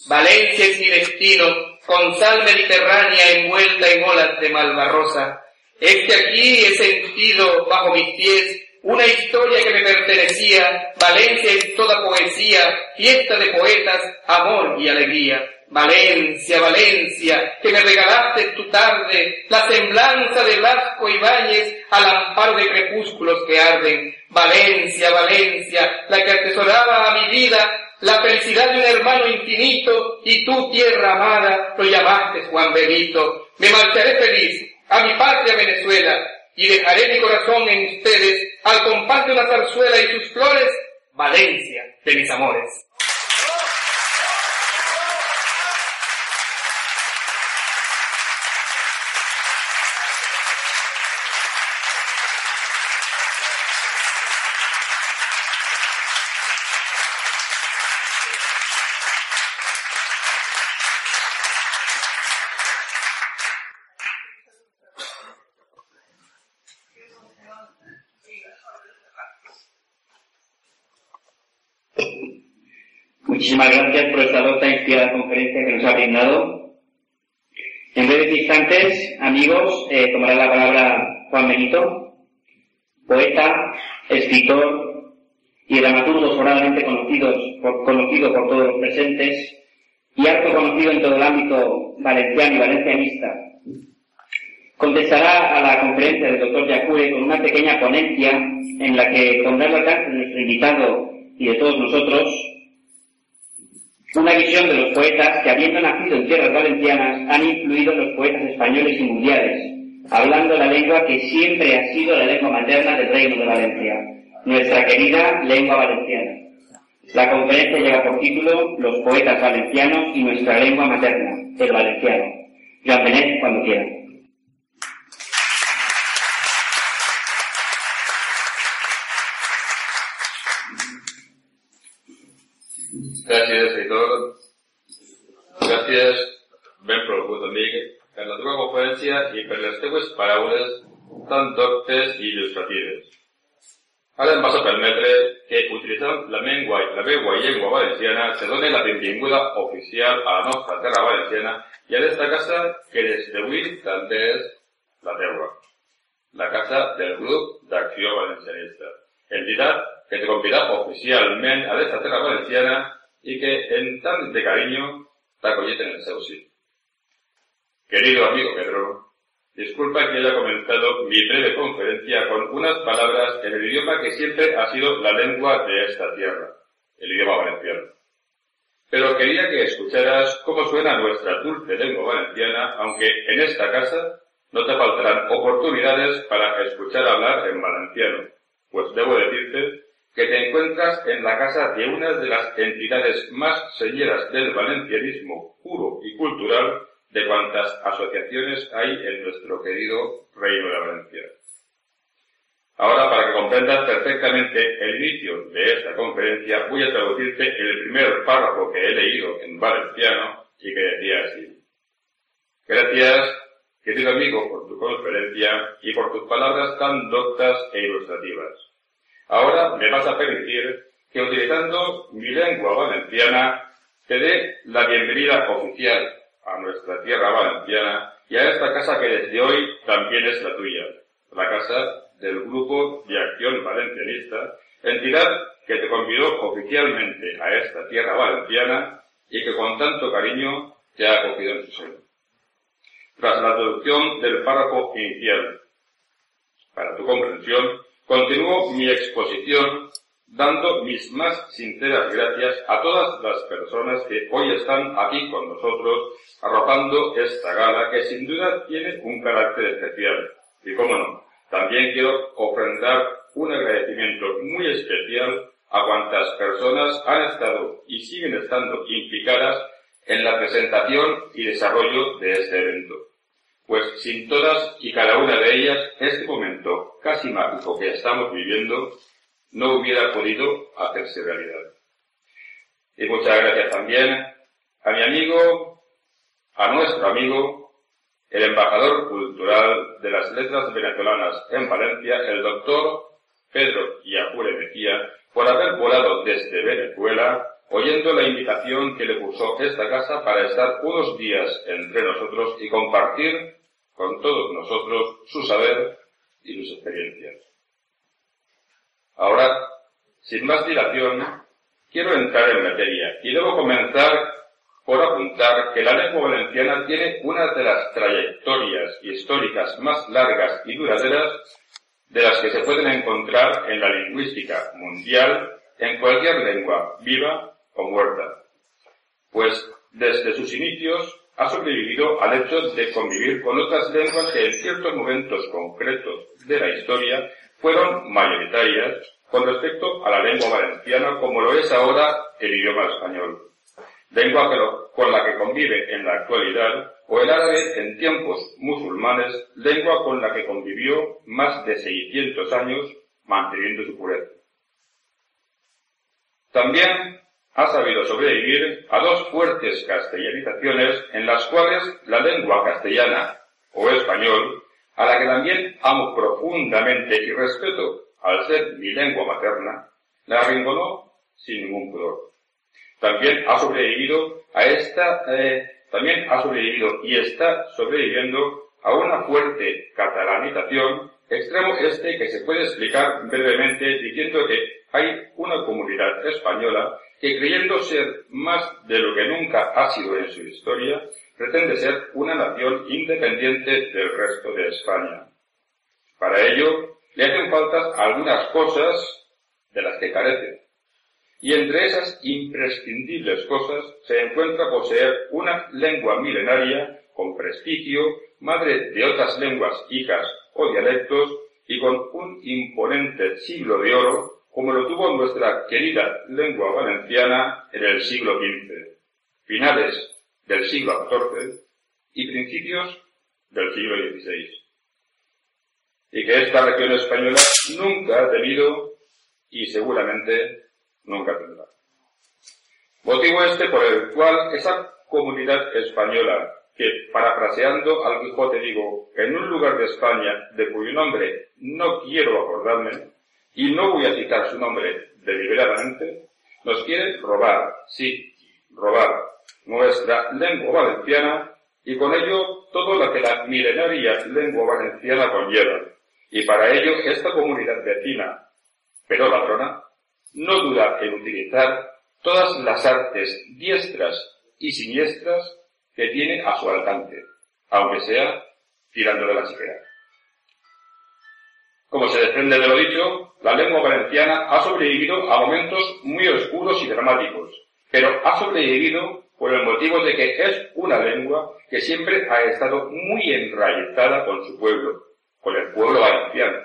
Valencia es mi destino, con sal mediterránea envuelta en olas de malvarrosa. Es que aquí he sentido bajo mis pies una historia que me pertenecía, Valencia es toda poesía, fiesta de poetas, amor y alegría. Valencia, Valencia, que me regalaste tu tarde, la semblanza de Blasco Ibáñez al amparo de crepúsculos que arden. Valencia, Valencia, la que atesoraba a mi vida, la felicidad de un hermano infinito, y tú, tierra amada, lo llamaste Juan Benito. Me marcharé feliz a mi patria Venezuela, y dejaré mi corazón en ustedes al compás de una zarzuela y sus flores, Valencia de mis amores. Muchísimas gracias, profesor, esta inspirada conferencia que nos ha brindado. En breves instantes, amigos, eh, tomará la palabra Juan Benito, poeta, escritor y dramaturgo sobradamente conocidos por, conocido por todos los presentes y harto conocido en todo el ámbito valenciano y valencianista. Contestará a la conferencia del doctor Yacure con una pequeña ponencia en la que pondrá el alcance de nuestro invitado y de todos nosotros una visión de los poetas que, habiendo nacido en tierras valencianas, han influido en los poetas españoles y mundiales, hablando la lengua que siempre ha sido la lengua materna del Reino de Valencia, nuestra querida lengua valenciana. La conferencia lleva por título Los poetas valencianos y nuestra lengua materna, el valenciano. Joan Benet, cuando quiera. Gràcies, editor. Gràcies, benvolgut amic, per la teva conferència i per les teves paraules tan doctes i il·lustratives. Ara em vas a permetre que, utilitzant la meva, la meva llengua valenciana, se doni la benvinguda oficial a la nostra terra valenciana i a aquesta casa que des d'avui també és la teua. La casa del grup d'acció valencianista. Entitat que te convida oficialment a aquesta terra valenciana y que en tan de cariño te acolleten en el seu Querido amigo Pedro, disculpa que haya comenzado mi breve conferencia con unas palabras en el idioma que siempre ha sido la lengua de esta tierra, el idioma valenciano. Pero quería que escucharas cómo suena nuestra dulce lengua valenciana, aunque en esta casa no te faltarán oportunidades para escuchar hablar en valenciano, pues debo decirte que te encuentras en la casa de una de las entidades más señeras del valencianismo puro y cultural de cuantas asociaciones hay en nuestro querido Reino de Valencia. Ahora, para que comprendas perfectamente el inicio de esta conferencia, voy a traducirte el primer párrafo que he leído en valenciano y que decía así. Gracias, querido amigo, por tu conferencia y por tus palabras tan doctas e ilustrativas. Ahora me vas a permitir que utilizando mi lengua valenciana te dé la bienvenida oficial a nuestra tierra valenciana y a esta casa que desde hoy también es la tuya, la casa del Grupo de Acción Valencianista, entidad que te convidó oficialmente a esta tierra valenciana y que con tanto cariño te ha acogido en su seno. Tras la traducción del párrafo inicial, para tu comprensión, continúo mi exposición dando mis más sinceras gracias a todas las personas que hoy están aquí con nosotros arropando esta gala que sin duda tiene un carácter especial. Y cómo no, también quiero ofrendar un agradecimiento muy especial a cuantas personas han estado y siguen estando implicadas en la presentación y desarrollo de este evento. Pues sin todas y cada una de ellas, este momento casi mágico que estamos viviendo no hubiera podido hacerse realidad. Y muchas gracias también a mi amigo, a nuestro amigo, el embajador cultural de las letras venezolanas en Valencia, el doctor Pedro Yapure Mejía, por haber volado desde Venezuela, oyendo la invitación que le puso esta casa para estar unos días entre nosotros y compartir con todos nosotros su saber y sus experiencias. Ahora, sin más dilación, quiero entrar en materia y debo comenzar por apuntar que la lengua valenciana tiene una de las trayectorias históricas más largas y duraderas de las que se pueden encontrar en la lingüística mundial en cualquier lengua, viva o muerta. Pues desde sus inicios ha sobrevivido al hecho de convivir con otras lenguas que en ciertos momentos concretos de la historia fueron mayoritarias con respecto a la lengua valenciana como lo es ahora el idioma español lengua con la que convive en la actualidad, o el árabe en tiempos musulmanes, lengua con la que convivió más de 600 años manteniendo su pureza. También ha sabido sobrevivir a dos fuertes castellanizaciones en las cuales la lengua castellana o español, a la que también amo profundamente y respeto al ser mi lengua materna, la arrinconó sin ningún pudor también ha sobrevivido a esta, eh, también ha sobrevivido y está sobreviviendo a una fuerte catalanización, extremo este que se puede explicar brevemente diciendo que hay una comunidad española que creyendo ser más de lo que nunca ha sido en su historia, pretende ser una nación independiente del resto de España. Para ello, le hacen falta algunas cosas de las que carece y entre esas imprescindibles cosas se encuentra poseer una lengua milenaria con prestigio, madre de otras lenguas hijas o dialectos, y con un imponente siglo de oro, como lo tuvo nuestra querida lengua valenciana en el siglo XV, finales del siglo XIV y principios del siglo XVI. Y que esta región española nunca ha tenido y seguramente nunca tendrá. Motivo este por el cual esa comunidad española, que parafraseando al Quijote digo, en un lugar de España de cuyo nombre no quiero acordarme, y no voy a citar su nombre deliberadamente, nos quiere robar, sí, robar nuestra lengua valenciana y con ello todo lo que la milenaria lengua valenciana conlleva. Y para ello esta comunidad vecina, pero ladrona, no duda en utilizar todas las artes diestras y siniestras que tiene a su alcance, aunque sea tirando de la siquiera. Como se desprende de lo dicho, la lengua valenciana ha sobrevivido a momentos muy oscuros y dramáticos, pero ha sobrevivido por el motivo de que es una lengua que siempre ha estado muy enraizada con su pueblo, con el pueblo valenciano,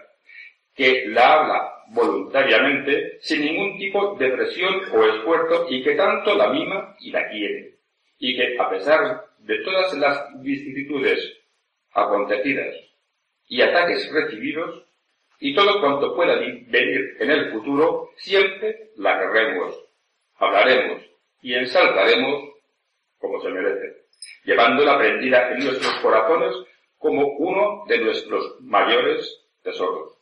que la habla voluntariamente, sin ningún tipo de presión o esfuerzo y que tanto la mima y la quiere. Y que a pesar de todas las vicisitudes acontecidas y ataques recibidos, y todo cuanto pueda venir en el futuro, siempre la querremos, hablaremos y ensaltaremos como se merece, llevándola prendida en nuestros corazones como uno de nuestros mayores tesoros.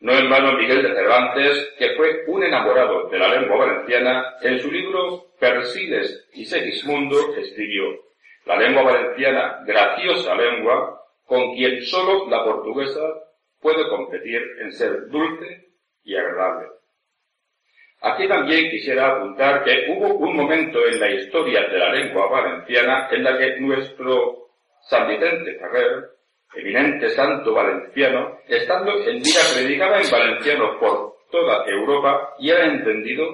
No en vano Miguel de Cervantes, que fue un enamorado de la lengua valenciana, en su libro Persiles y Segismundo escribió, la lengua valenciana, graciosa lengua, con quien solo la portuguesa puede competir en ser dulce y agradable. Aquí también quisiera apuntar que hubo un momento en la historia de la lengua valenciana en la que nuestro San Vicente Ferrer, eminente santo valenciano, estando en vida predicaba en valenciano por toda Europa y era entendido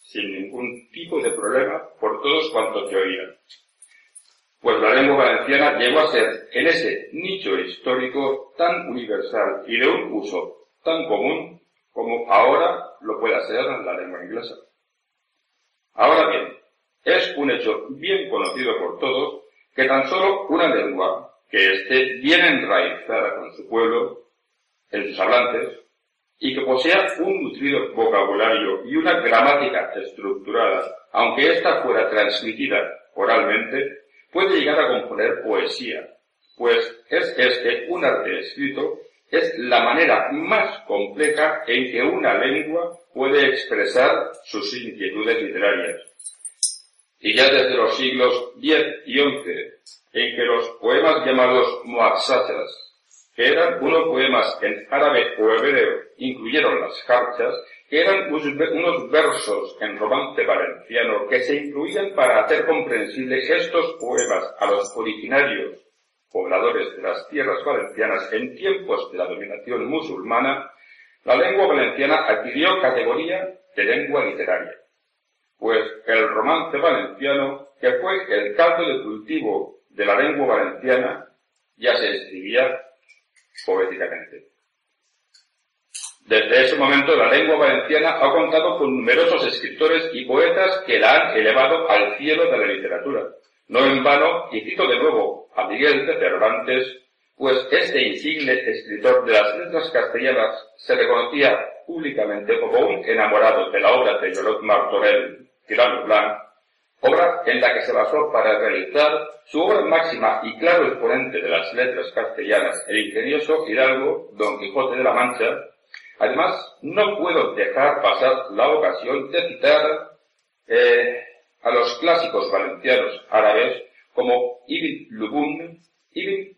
sin ningún tipo de problema por todos cuantos que oían. Pues la lengua valenciana llegó a ser en ese nicho histórico tan universal y de un uso tan común como ahora lo puede hacer la lengua inglesa. Ahora bien, es un hecho bien conocido por todos que tan solo una lengua que esté bien enraizada con su pueblo, en sus hablantes, y que posea un nutrido vocabulario y una gramática estructurada, aunque ésta fuera transmitida oralmente, puede llegar a componer poesía, pues es este un arte escrito es la manera más compleja en que una lengua puede expresar sus inquietudes literarias. Y ya desde los siglos X y XI, en que los poemas llamados moaxachas, que eran unos poemas en árabe o hebreo, incluyeron las jarchas, que eran unos versos en romance valenciano que se incluían para hacer comprensibles estos poemas a los originarios pobladores de las tierras valencianas en tiempos de la dominación musulmana, la lengua valenciana adquirió categoría de lengua literaria, pues el romance valenciano, que fue el caldo de cultivo de la lengua valenciana, ya se escribía poéticamente. Desde ese momento la lengua valenciana ha contado con numerosos escritores y poetas que la han elevado al cielo de la literatura. No en vano, y cito de nuevo a Miguel de Cervantes, pues este insigne escritor de las letras castellanas se reconocía públicamente como un enamorado de la obra de Jolot Martorell, Tirano Blanc, obra en la que se basó para realizar su obra máxima y claro exponente de las letras castellanas, el ingenioso Hidalgo Don Quijote de la Mancha. Además, no puedo dejar pasar la ocasión de citar eh, a los clásicos valencianos árabes como Ibn Lubun, Ibn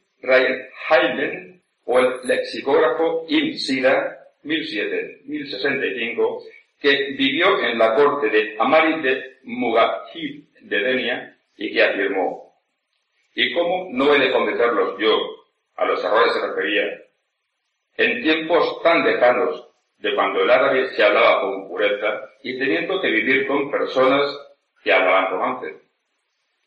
Haylen o el lexicógrafo Ibn Sira, 1007-1065, que vivió en la corte de Amari de de Denia y que afirmó, ¿y cómo no he de cometerlos yo? A los errores se refería. En tiempos tan lejanos de cuando el árabe se hablaba con pureza y teniendo que vivir con personas que hablaban romance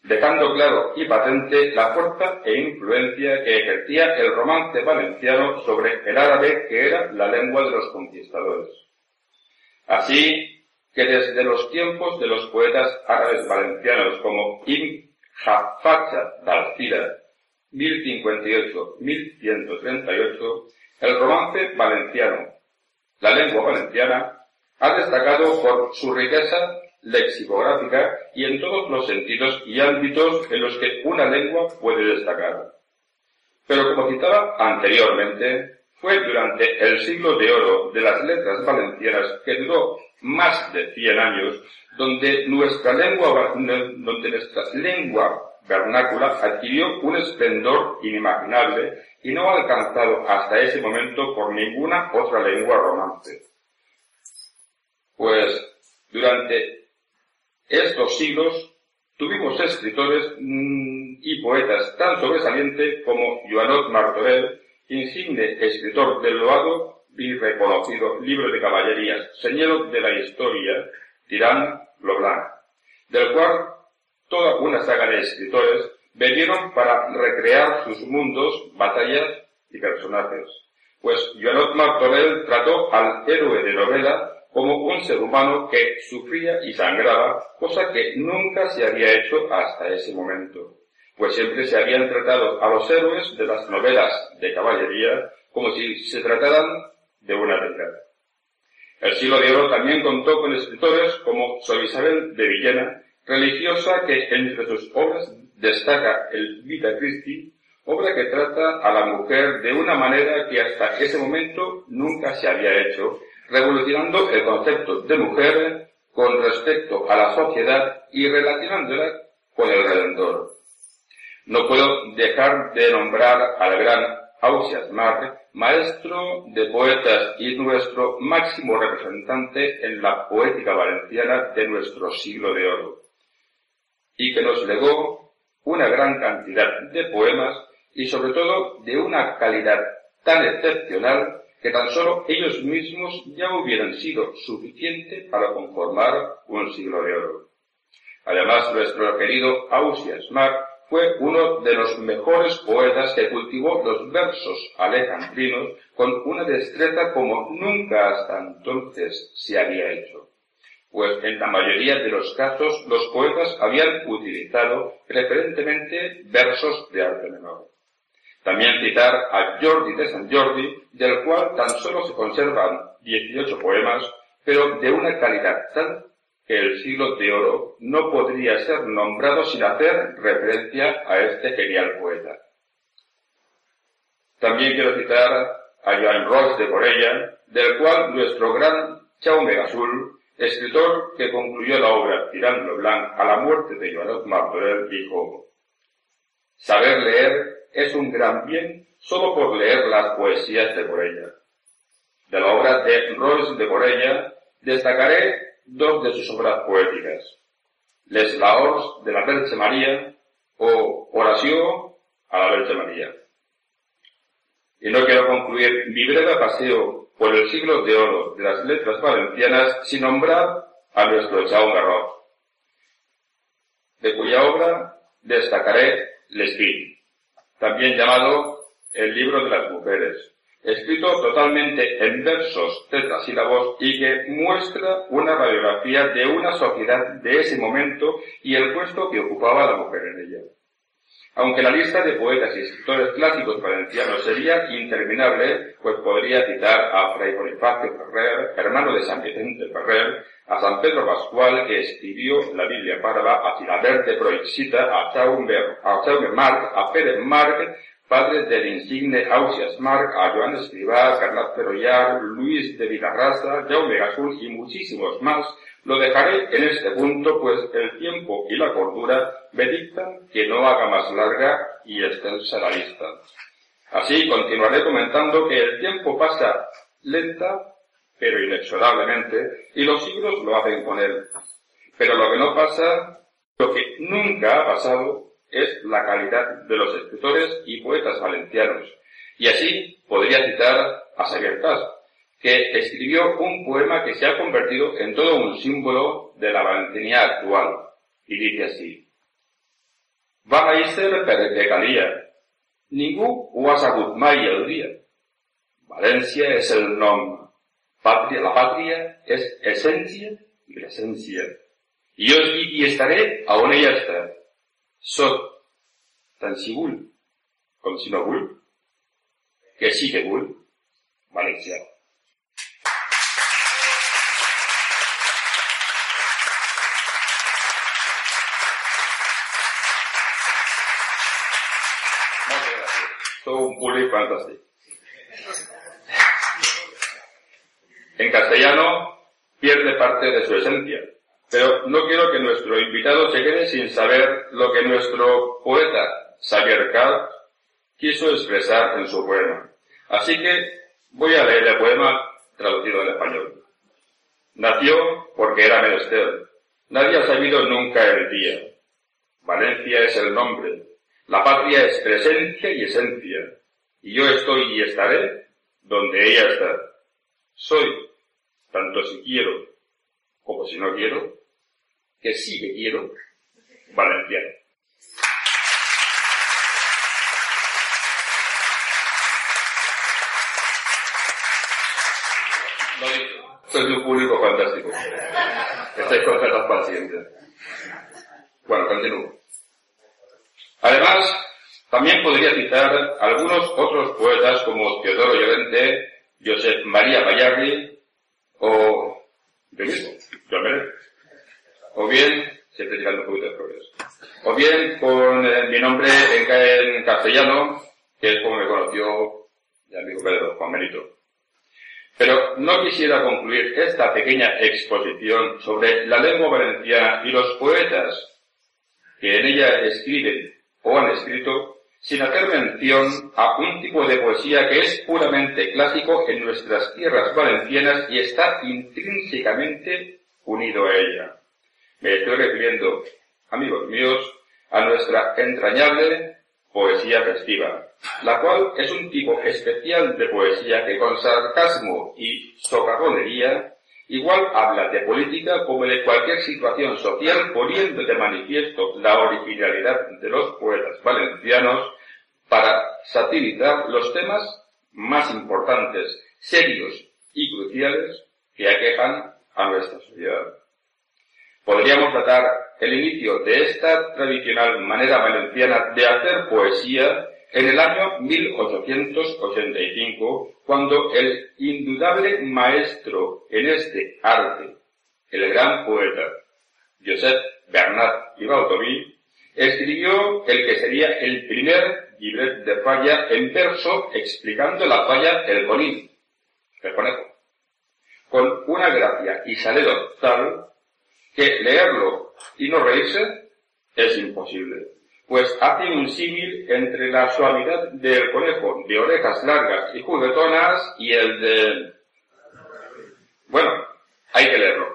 dejando claro y patente la fuerza e influencia que ejercía el romance valenciano sobre el árabe que era la lengua de los conquistadores. Así que desde los tiempos de los poetas árabes valencianos como Ibn Jafacha d'Alcira, 1058-1138, el romance valenciano, la lengua valenciana, ha destacado por su riqueza lexicográfica y en todos los sentidos y ámbitos en los que una lengua puede destacar. Pero como citaba anteriormente, fue durante el siglo de oro de las letras valencianas que duró más de 100 años, donde nuestra lengua, donde nuestra lengua vernácula adquirió un esplendor inimaginable y no alcanzado hasta ese momento por ninguna otra lengua romance. Pues durante estos siglos tuvimos escritores mm, y poetas tan sobresalientes como Joanot Martorell, insigne escritor del loado y reconocido libro de caballerías, señor de la historia, Tirán Loblanc, del cual toda una saga de escritores bebieron para recrear sus mundos, batallas y personajes. pues Joanot Martorell trató al héroe de novela como un ser humano que sufría y sangraba, cosa que nunca se había hecho hasta ese momento, pues siempre se habían tratado a los héroes de las novelas de caballería como si se trataran de una deidad. El siglo de oro también contó con escritores como Sor Isabel de Villena, religiosa que entre sus obras destaca el Vita Christi, obra que trata a la mujer de una manera que hasta ese momento nunca se había hecho, revolucionando el concepto de mujer con respecto a la sociedad y relacionándola con el Redentor. No puedo dejar de nombrar al gran Ausias Marc, maestro de poetas y nuestro máximo representante en la poética valenciana de nuestro siglo de oro, y que nos legó una gran cantidad de poemas y sobre todo de una calidad tan excepcional que tan solo ellos mismos ya hubieran sido suficiente para conformar un siglo de oro. Además, nuestro querido Ausias Marc fue uno de los mejores poetas que cultivó los versos alejandrinos con una destreza como nunca hasta entonces se había hecho. Pues en la mayoría de los casos los poetas habían utilizado preferentemente versos de arte menor. También citar a Jordi de San Jordi, del cual tan solo se conservan 18 poemas, pero de una calidad tal que el siglo de oro no podría ser nombrado sin hacer referencia a este genial poeta. También quiero citar a Joan Ross de Corella, del cual nuestro gran Chaume Gasul, escritor que concluyó la obra Tirando Blanc a la muerte de Joanot Martorell, dijo, Saber leer es un gran bien solo por leer las poesías de Corella. De la obra de Ross de Corella destacaré dos de sus obras poéticas, Les Laors de la Verge María o Oración a la Verge María. Y no quiero concluir mi breve paseo por el siglo de oro de las letras valencianas sin nombrar a nuestro Jaume Garrof, de cuya obra destacaré L'Espíritu, también llamado el libro de las mujeres, escrito totalmente en versos tetrasílabos y que muestra una radiografía de una sociedad de ese momento y el puesto que ocupaba la mujer en ella. Aunque la lista de poetas y escritores clásicos valencianos sería interminable, pues podría citar a Fray Bonifacio Ferrer, hermano de San Vicente Ferrer, a San Pedro Pascual, que escribió la Biblia Parva, a Filaber de Proixita, a a Jaume Marc, a Pérez Marc, padres del insigne Ausias Marc, a Joan Escribá, Carlat Ferrollar, Luis de Vilarraza, Jaume Gasul y muchísimos más, lo dejaré en este punto, pues el tiempo y la cordura me dictan que no haga más larga y extensa la lista. Así continuaré comentando que el tiempo pasa lenta, pero inexorablemente, y los siglos lo hacen con él. Pero lo que no pasa, lo que nunca ha pasado, es la calidad de los escritores y poetas valencianos. Y así podría citar a Xavier que escribió un poema que se ha convertido en todo un símbolo de la valencianía actual. Y dice así, Va a calia. Ningú ho ha sabut mai el dia. València el nom. Pàtria, la pàtria és essència i l'essència. I jo estic i estaré a on ella està que sí que vull, valencià. Moltes gràcies. Sou un públic fantàstic. En castellano pierde parte de su esencia. Pero no quiero que nuestro invitado se quede sin saber lo que nuestro poeta Xavier Carr quiso expresar en su poema. Así que voy a leer el poema traducido al español. Nació porque era menester. Nadie ha sabido nunca el día. Valencia es el nombre. La patria es presencia y esencia. Y yo estoy y estaré donde ella está. Soy, tanto si quiero como si no quiero, que sí que quiero, valenciano. sois un público fantástico. Estáis el siguiente. Bueno, continúo. Además, también podría citar algunos otros poetas como Teodoro Llorente, Josep María Bayarri o yo mismo, O bien, siempre tirando un poquito de. O bien con eh, mi nombre en, en, castellano, que es como me conoció mi amigo Pedro, Juan Benito. Pero no quisiera concluir esta pequeña exposición sobre la lengua valenciana y los poetas que en ella escriben o han escrito sin hacer mención a un tipo de poesía que es puramente clásico en nuestras tierras valencianas y está intrínsecamente unido a ella. Me estoy refiriendo, amigos míos, a nuestra entrañable poesía festiva, la cual es un tipo especial de poesía que con sarcasmo y socarronería igual habla de política como de cualquier situación social poniendo de manifiesto la originalidad de los poetas valencianos para satirizar los temas más importantes, serios y cruciales que aquejan a nuestra sociedad. Podríamos tratar el inicio de esta tradicional manera valenciana de hacer poesía en el año 1885, cuando el indudable maestro en este arte, el gran poeta Josep Bernat y Baldoví, escribió el que sería el primer libret de falla en verso explicando la falla del conín, el conejo, con una gracia y salero tal que leerlo y no reírse es imposible pues hace un símil entre la suavidad del conejo de orejas largas y juguetonas y el de... Bueno, hay que leerlo.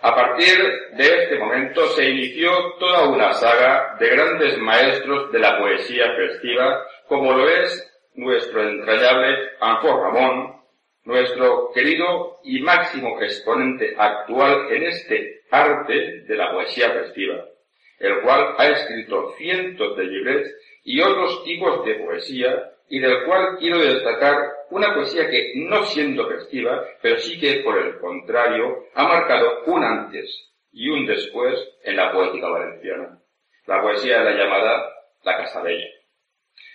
A partir de este momento se inició toda una saga de grandes maestros de la poesía festiva, como lo es nuestro entrañable Anjo Ramón, nuestro querido y máximo exponente actual en este arte de la poesía festiva el cual ha escrito cientos de librets y otros tipos de poesía, y del cual quiero destacar una poesía que, no siendo festiva, pero sí que, por el contrario, ha marcado un antes y un después en la poética valenciana. La poesía de la llamada La Casa Bella.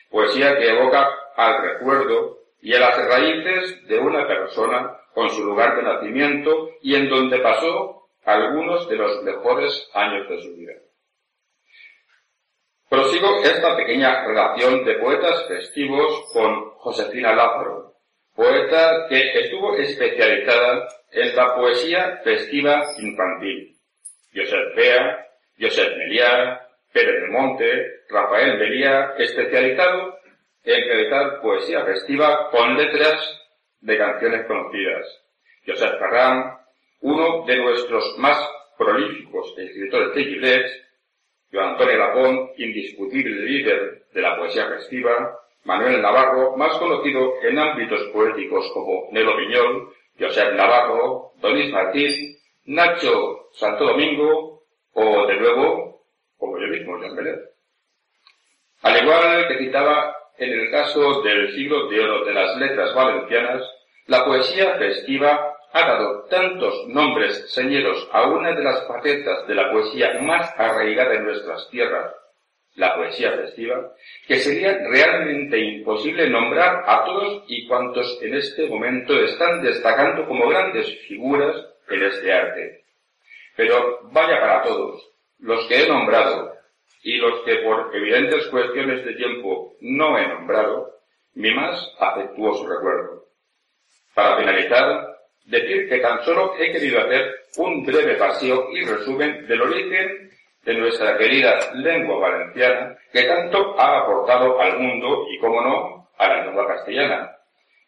Poesía que evoca al recuerdo y a las raíces de una persona con su lugar de nacimiento y en donde pasó algunos de los mejores años de su vida. Prosigo esta pequeña relación de poetas festivos con Josefina Lázaro, poeta que estuvo especializada en la poesía festiva infantil. Josep Bea, Josep Meliá, Pérez de Monte, Rafael Meliá, especializado en realizar poesía festiva con letras de canciones conocidas. Josep Ferran, uno de nuestros más prolíficos escritores de Gillette, Joan Antonio Lapón, indiscutible líder de la poesía festiva, Manuel Navarro, más conocido en ámbitos poéticos como Nelo Piñol, Josep Navarro, Donis Martín, Nacho Santo Domingo o, de nuevo, como yo mismo, Jean Belet. Al igual que citaba en el caso del siglo de oro de las letras valencianas, la poesía festiva ha dado tantos nombres señeros a una de las facetas de la poesía más arraigada en nuestras tierras, la poesía festiva, que sería realmente imposible nombrar a todos y cuantos en este momento están destacando como grandes figuras en este arte. Pero vaya para todos, los que he nombrado y los que por evidentes cuestiones de tiempo no he nombrado, mi más afectuoso recuerdo. Para finalizar, decir que tan solo he querido hacer un breve paseo y resumen del origen de nuestra querida lengua valenciana que tanto ha aportado al mundo y, como no, a la lengua castellana.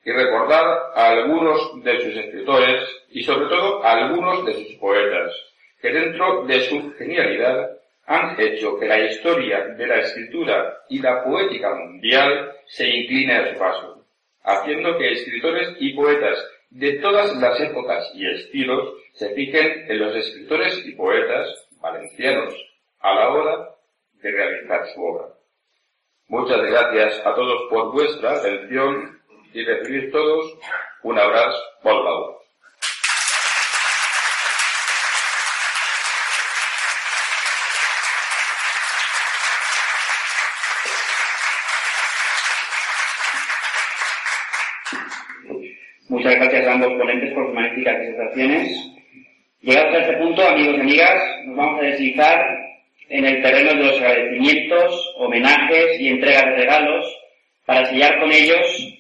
Y recordar a algunos de sus escritores y sobre todo a algunos de sus poetas, que dentro de su genialidad han hecho que la historia de la escritura y la poética mundial se incline a su paso, haciendo que escritores y poetas de todas las épocas y estilos se fijen en los escritores y poetas valencianos a la hora de realizar su obra. Muchas gracias a todos por vuestra atención y recibir todos un abrazo por Gracias a ambos ponentes por sus magníficas presentaciones. Llegados a este punto, amigos y amigas, nos vamos a deslizar en el terreno de los agradecimientos, homenajes y entregas de regalos para sellar con ellos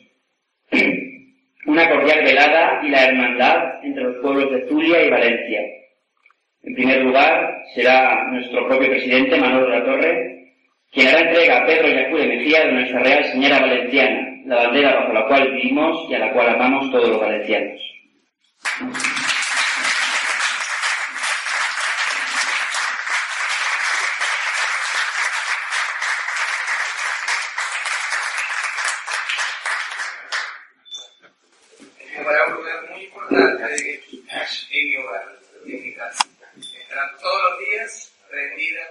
una cordial velada y la hermandad entre los pueblos de Zulia y Valencia. En primer lugar, será nuestro propio presidente, Manuel de la Torre, quien hará entrega a Pedro Yacure Mejía de nuestra Real Señora Valenciana, la bandera bajo la cual vivimos y a la cual amamos todos los valencianos. para un lugar muy importante en mi hogar, en mi casa. Estará todos los días prendida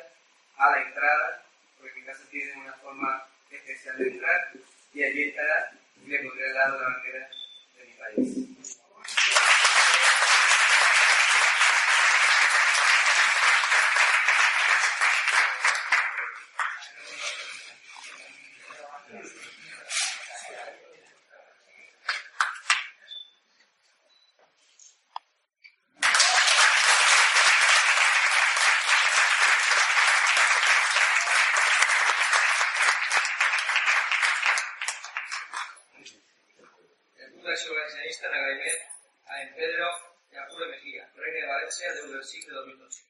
a la entrada, porque mi casa tiene una forma especial de entrar, y allí estará y le pondré al lado la bandera de mi país. El Fundació Valencianista en agraïment a en Pedro i a Pure Mejía, reina de València del segle 2012.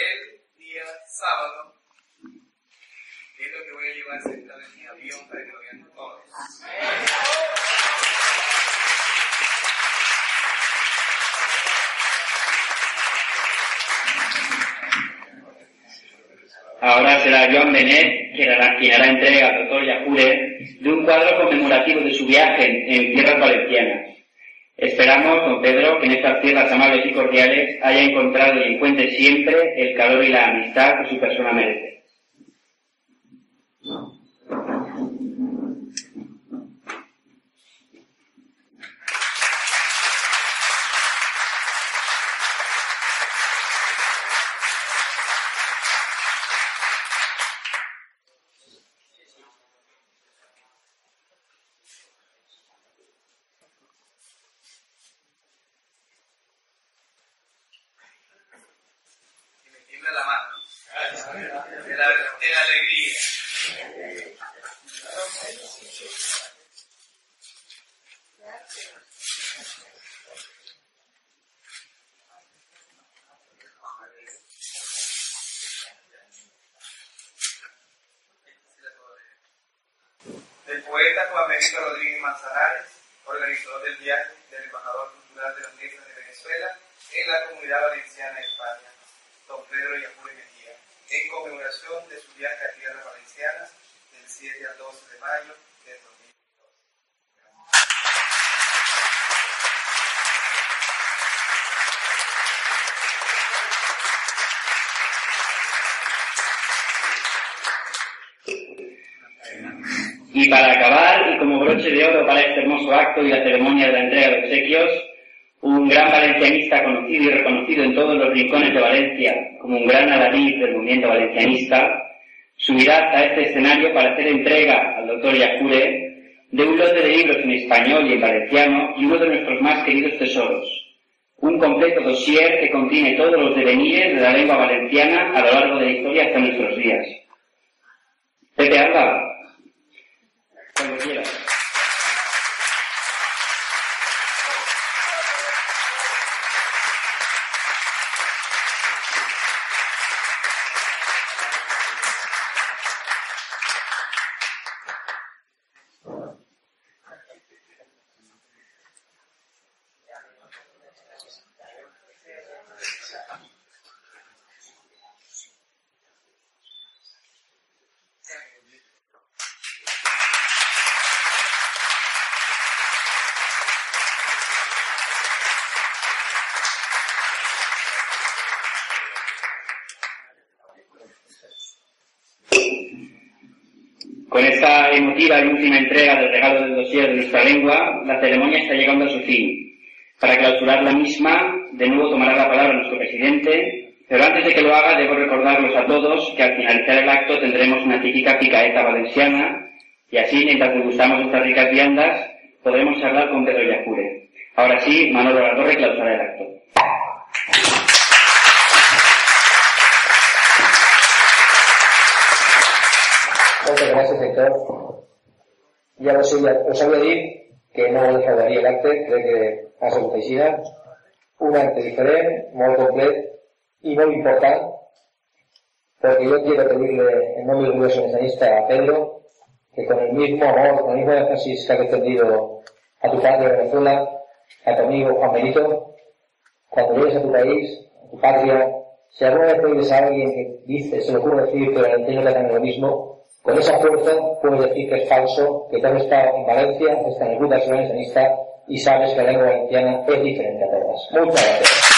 El día sábado es lo que voy a llevar sentado en mi avión para que lo vean todos. Ahora será Joan Benet quien hará, entrega al doctor Yajure de un cuadro conmemorativo de su viaje en tierras valencianas. Esperamos, don Pedro, que en estas tierras amables y cordiales haya encontrado y encuentre siempre el calor y la amistad que su persona merece. y me tiembla la mano. De la verdadera alegría. Del poeta Juan Benito Rodríguez Manzanares, organizador del viaje del embajador cultural de las letras de Venezuela en la comunidad valenciana de España, don Pedro Yacure Mejía, en conmemoración de su viaje a tierras valencianas del 7 al 12 de mayo de 2002. Y para acabar, y como broche de oro para este hermoso acto y la ceremonia de la entrega de obsequios, un gran valencianista conocido y reconocido en todos los rincones de Valencia como un gran adalid del movimiento valencianista, subirá a este escenario para hacer entrega al doctor Yacure de un lote de libros en español y en valenciano y uno de nuestros más queridos tesoros, un completo dossier que contiene todos los devenires de la lengua valenciana a lo largo de la historia hasta nuestros días. Pepe Alba, cuando quieras. Con emotiva y última entrega del regalo del dossier de nuestra lengua, la ceremonia está llegando a su fin. Para clausurar la misma, de nuevo tomará la palabra nuestro presidente, Pero antes de que lo haga, debo recordarlos a todos que al finalizar el acto tendremos una típica picaeta valenciana y así, mientras degustamos estas ricas viandas, podremos charlar con Pedro Yacure. Ahora sí, Manolo La Torre clausará el acto. Muchas gracias, Héctor. Ya us, us havia dit que no defraudaria l'acte, crec que ha sigut així. Un acte diferent, molt complet y molt important, porque yo quiero pedirle en nombre del grupo sanista a Pedro que con el mismo amor, con el mismo énfasis que ha defendido a tu padre Venezuela, a tu amigo Juan Benito, cuando llegues a tu país, a tu patria, si alguna vez oyes a alguien que dice, se le ocurre decir que el Valenciano tratan lo mismo, con esa fuerza puedes decir que es falso, que tú has estado en Valencia, está en el grupo nacionalista y sabes que la lengua valenciana es diferente a todas. Muchas gracias.